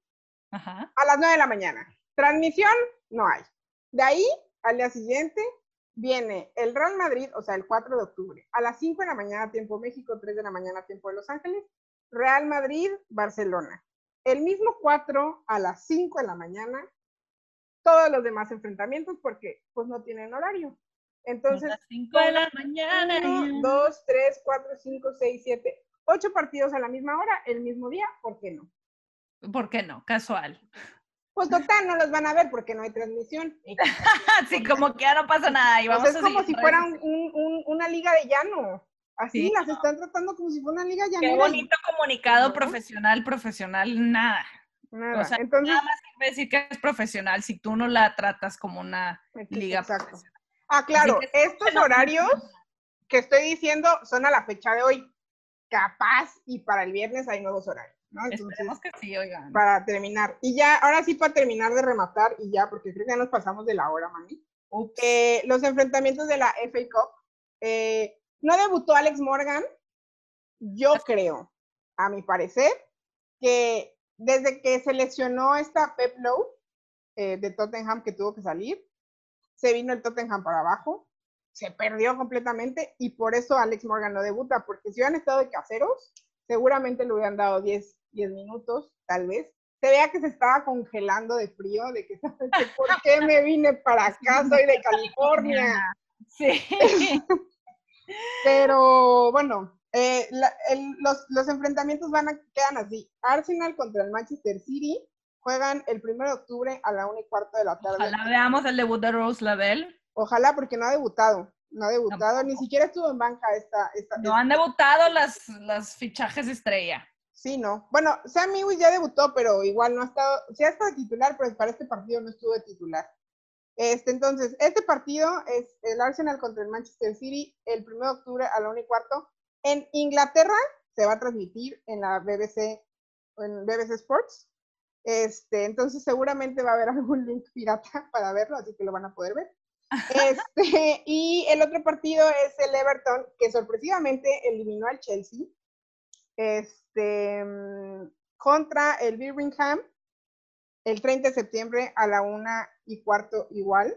Speaker 1: a las 9 de la mañana. Transmisión no hay. De ahí, al día siguiente, viene el Real Madrid, o sea, el 4 de octubre, a las 5 de la mañana, tiempo México, 3 de la mañana, tiempo de Los Ángeles, Real Madrid, Barcelona. El mismo 4 a las 5 de la mañana, todos los demás enfrentamientos, porque pues no tienen horario. Entonces,
Speaker 2: 5 de la mañana.
Speaker 1: 1, 2, 3, 4, 5, 6, 7, 8 partidos a la misma hora, el mismo día, ¿por qué no?
Speaker 2: ¿Por qué no? Casual.
Speaker 1: Pues total, no los van a ver porque no hay transmisión.
Speaker 2: sí, como que ya no pasa nada. Y vamos
Speaker 1: pues es como si fuera un, un, una liga de llano. Así las están tratando como si fuera una liga llanera.
Speaker 2: Qué bonito comunicado profesional, profesional, nada.
Speaker 1: Nada.
Speaker 2: O sea, Entonces, nada más decir que es profesional si tú no la tratas como una liga
Speaker 1: exacto. Ah, claro, estos horarios que estoy diciendo son a la fecha de hoy. Capaz y para el viernes hay nuevos horarios. ¿No?
Speaker 2: Esperemos que sí, oigan.
Speaker 1: Para terminar. Y ya, ahora sí para terminar de rematar y ya, porque creo que ya nos pasamos de la hora, mami. Eh, los enfrentamientos de la FA Cup. Eh, no debutó Alex Morgan, yo creo. a mi parecer, que desde que se lesionó esta Pep Lowe eh, de Tottenham que tuvo que salir, se vino el Tottenham para abajo, se perdió completamente y por eso Alex Morgan no debuta, porque si hubieran estado de caseros, seguramente le hubieran dado 10, 10 minutos, tal vez. Se vea que se estaba congelando de frío, de que, ¿por qué me vine para acá? Soy de California. Sí. Pero bueno, eh, los, los, enfrentamientos van a, quedan así. Arsenal contra el Manchester City juegan el 1 de octubre a la 1 y cuarto de la tarde.
Speaker 2: Ojalá veamos el debut de Rose Lavelle.
Speaker 1: Ojalá, porque no ha debutado. No ha debutado, ni siquiera estuvo en banca esta. esta
Speaker 2: no han debutado las, las fichajes estrella.
Speaker 1: Sí, no. Bueno, Sam Ewing ya debutó, pero igual no ha estado, sí ha estado titular, pero para este partido no estuvo titular. Este, entonces, este partido es el Arsenal contra el Manchester City el 1 de octubre a la 1 y cuarto. En Inglaterra se va a transmitir en la BBC, en BBC Sports. Este, entonces seguramente va a haber algún link pirata para verlo, así que lo van a poder ver. Este, y el otro partido es el Everton, que sorpresivamente eliminó al Chelsea este, contra el Birmingham el 30 de septiembre a la una y cuarto igual.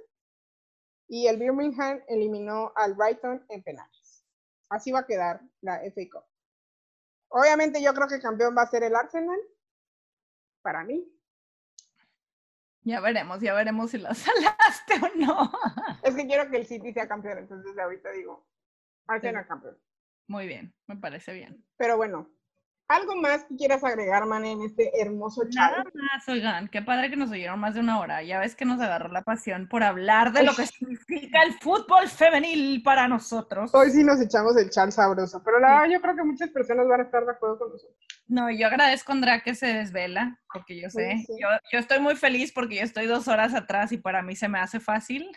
Speaker 1: Y el Birmingham eliminó al Brighton en penales. Así va a quedar la FA Cup. Obviamente yo creo que el campeón va a ser el Arsenal. Para mí.
Speaker 2: Ya veremos, ya veremos si la salaste o no.
Speaker 1: Es que quiero que el City sea campeón, entonces ahorita digo, Arsenal campeón.
Speaker 2: Muy bien, me parece bien.
Speaker 1: Pero bueno, ¿Algo más que quieras agregar, man, en este hermoso chat?
Speaker 2: Nada más, oigan, qué padre que nos oyeron más de una hora. Ya ves que nos agarró la pasión por hablar de lo que significa el fútbol femenil para nosotros.
Speaker 1: Hoy sí nos echamos el chat sabroso, pero la verdad yo creo que muchas personas van a estar de acuerdo con nosotros.
Speaker 2: No, yo agradezco a Andrea que se desvela, porque yo sé, yo, yo estoy muy feliz porque yo estoy dos horas atrás y para mí se me hace fácil.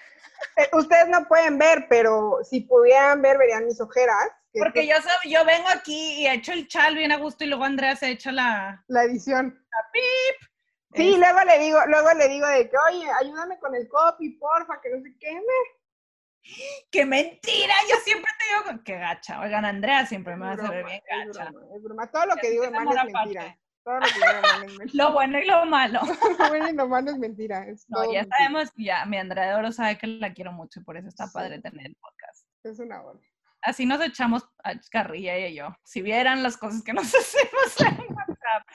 Speaker 1: Eh, ustedes no pueden ver, pero si pudieran ver, verían mis ojeras.
Speaker 2: Porque yo, yo vengo aquí y echo el chal bien a gusto y luego Andrea se echa la...
Speaker 1: La edición.
Speaker 2: La pip.
Speaker 1: Sí, luego le digo, luego le digo de que, oye, ayúdame con el copy, porfa, que no se queme.
Speaker 2: ¡Qué mentira! Yo siempre te digo que gacha. Oigan, Andrea siempre me va a hacer bien gacha.
Speaker 1: Es broma, Todo lo que digo de mal es mentira. Todo lo, que
Speaker 2: digo es mentira. lo bueno y lo malo.
Speaker 1: lo bueno y lo malo es mentira.
Speaker 2: no, ya sabemos, ya, mi Andrea de Oro sabe que la quiero mucho y por eso está padre tener el podcast.
Speaker 1: Es una buena
Speaker 2: así nos echamos a carrilla ella y yo. Si vieran las cosas que nos hacemos en WhatsApp.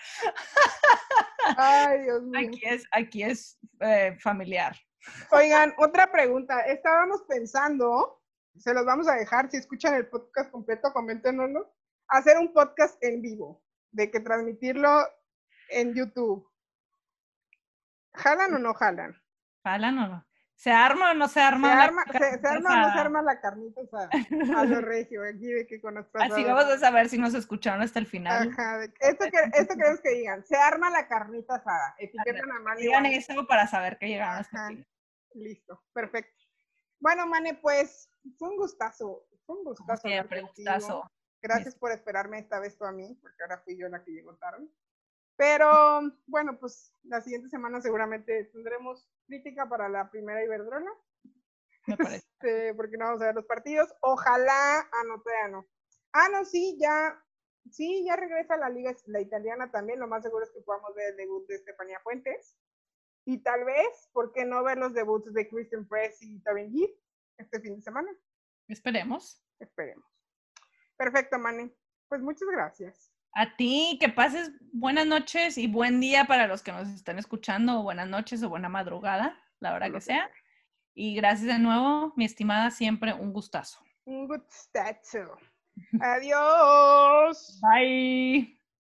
Speaker 1: Ay, Dios mío.
Speaker 2: Aquí es, aquí es eh, familiar.
Speaker 1: Oigan, otra pregunta. Estábamos pensando, se los vamos a dejar, si escuchan el podcast completo, coméntenoslo, hacer un podcast en vivo, de que transmitirlo en YouTube. ¿Jalan o no jalan?
Speaker 2: ¿Jalan o no? ¿Se arma o no se arma?
Speaker 1: Se arma, se, arma o no se arma la carnita a lo regio, aquí de que con
Speaker 2: Así vamos a saber si nos escucharon hasta el final.
Speaker 1: Ajá, esto, que, esto queremos que digan, se arma la carnita asada, etiquetan a Mane.
Speaker 2: Digan eso para saber que llegaron hasta aquí.
Speaker 1: Listo, perfecto. Bueno, Mane, pues fue un gustazo, fue un gustazo.
Speaker 2: Siempre, gustazo.
Speaker 1: Gracias por esperarme esta vez tú a mí, porque ahora fui yo la que llegó tarde. Pero bueno, pues la siguiente semana seguramente tendremos crítica para la primera Iberdrola. Me parece. Este, porque no vamos a ver los partidos. Ojalá anoteano. Ah, no, sí, ya, sí, ya regresa la liga, la italiana también. Lo más seguro es que podamos ver el debut de Estefanía Fuentes. Y tal vez, ¿por qué no ver los debuts de Christian Press y Tavin Heath este fin de semana?
Speaker 2: Esperemos.
Speaker 1: Esperemos. Perfecto, Mane. Pues muchas gracias.
Speaker 2: A ti, que pases buenas noches y buen día para los que nos están escuchando, o buenas noches o buena madrugada, la hora que sea. Y gracias de nuevo, mi estimada, siempre un gustazo.
Speaker 1: Un gustazo. Adiós.
Speaker 2: Bye.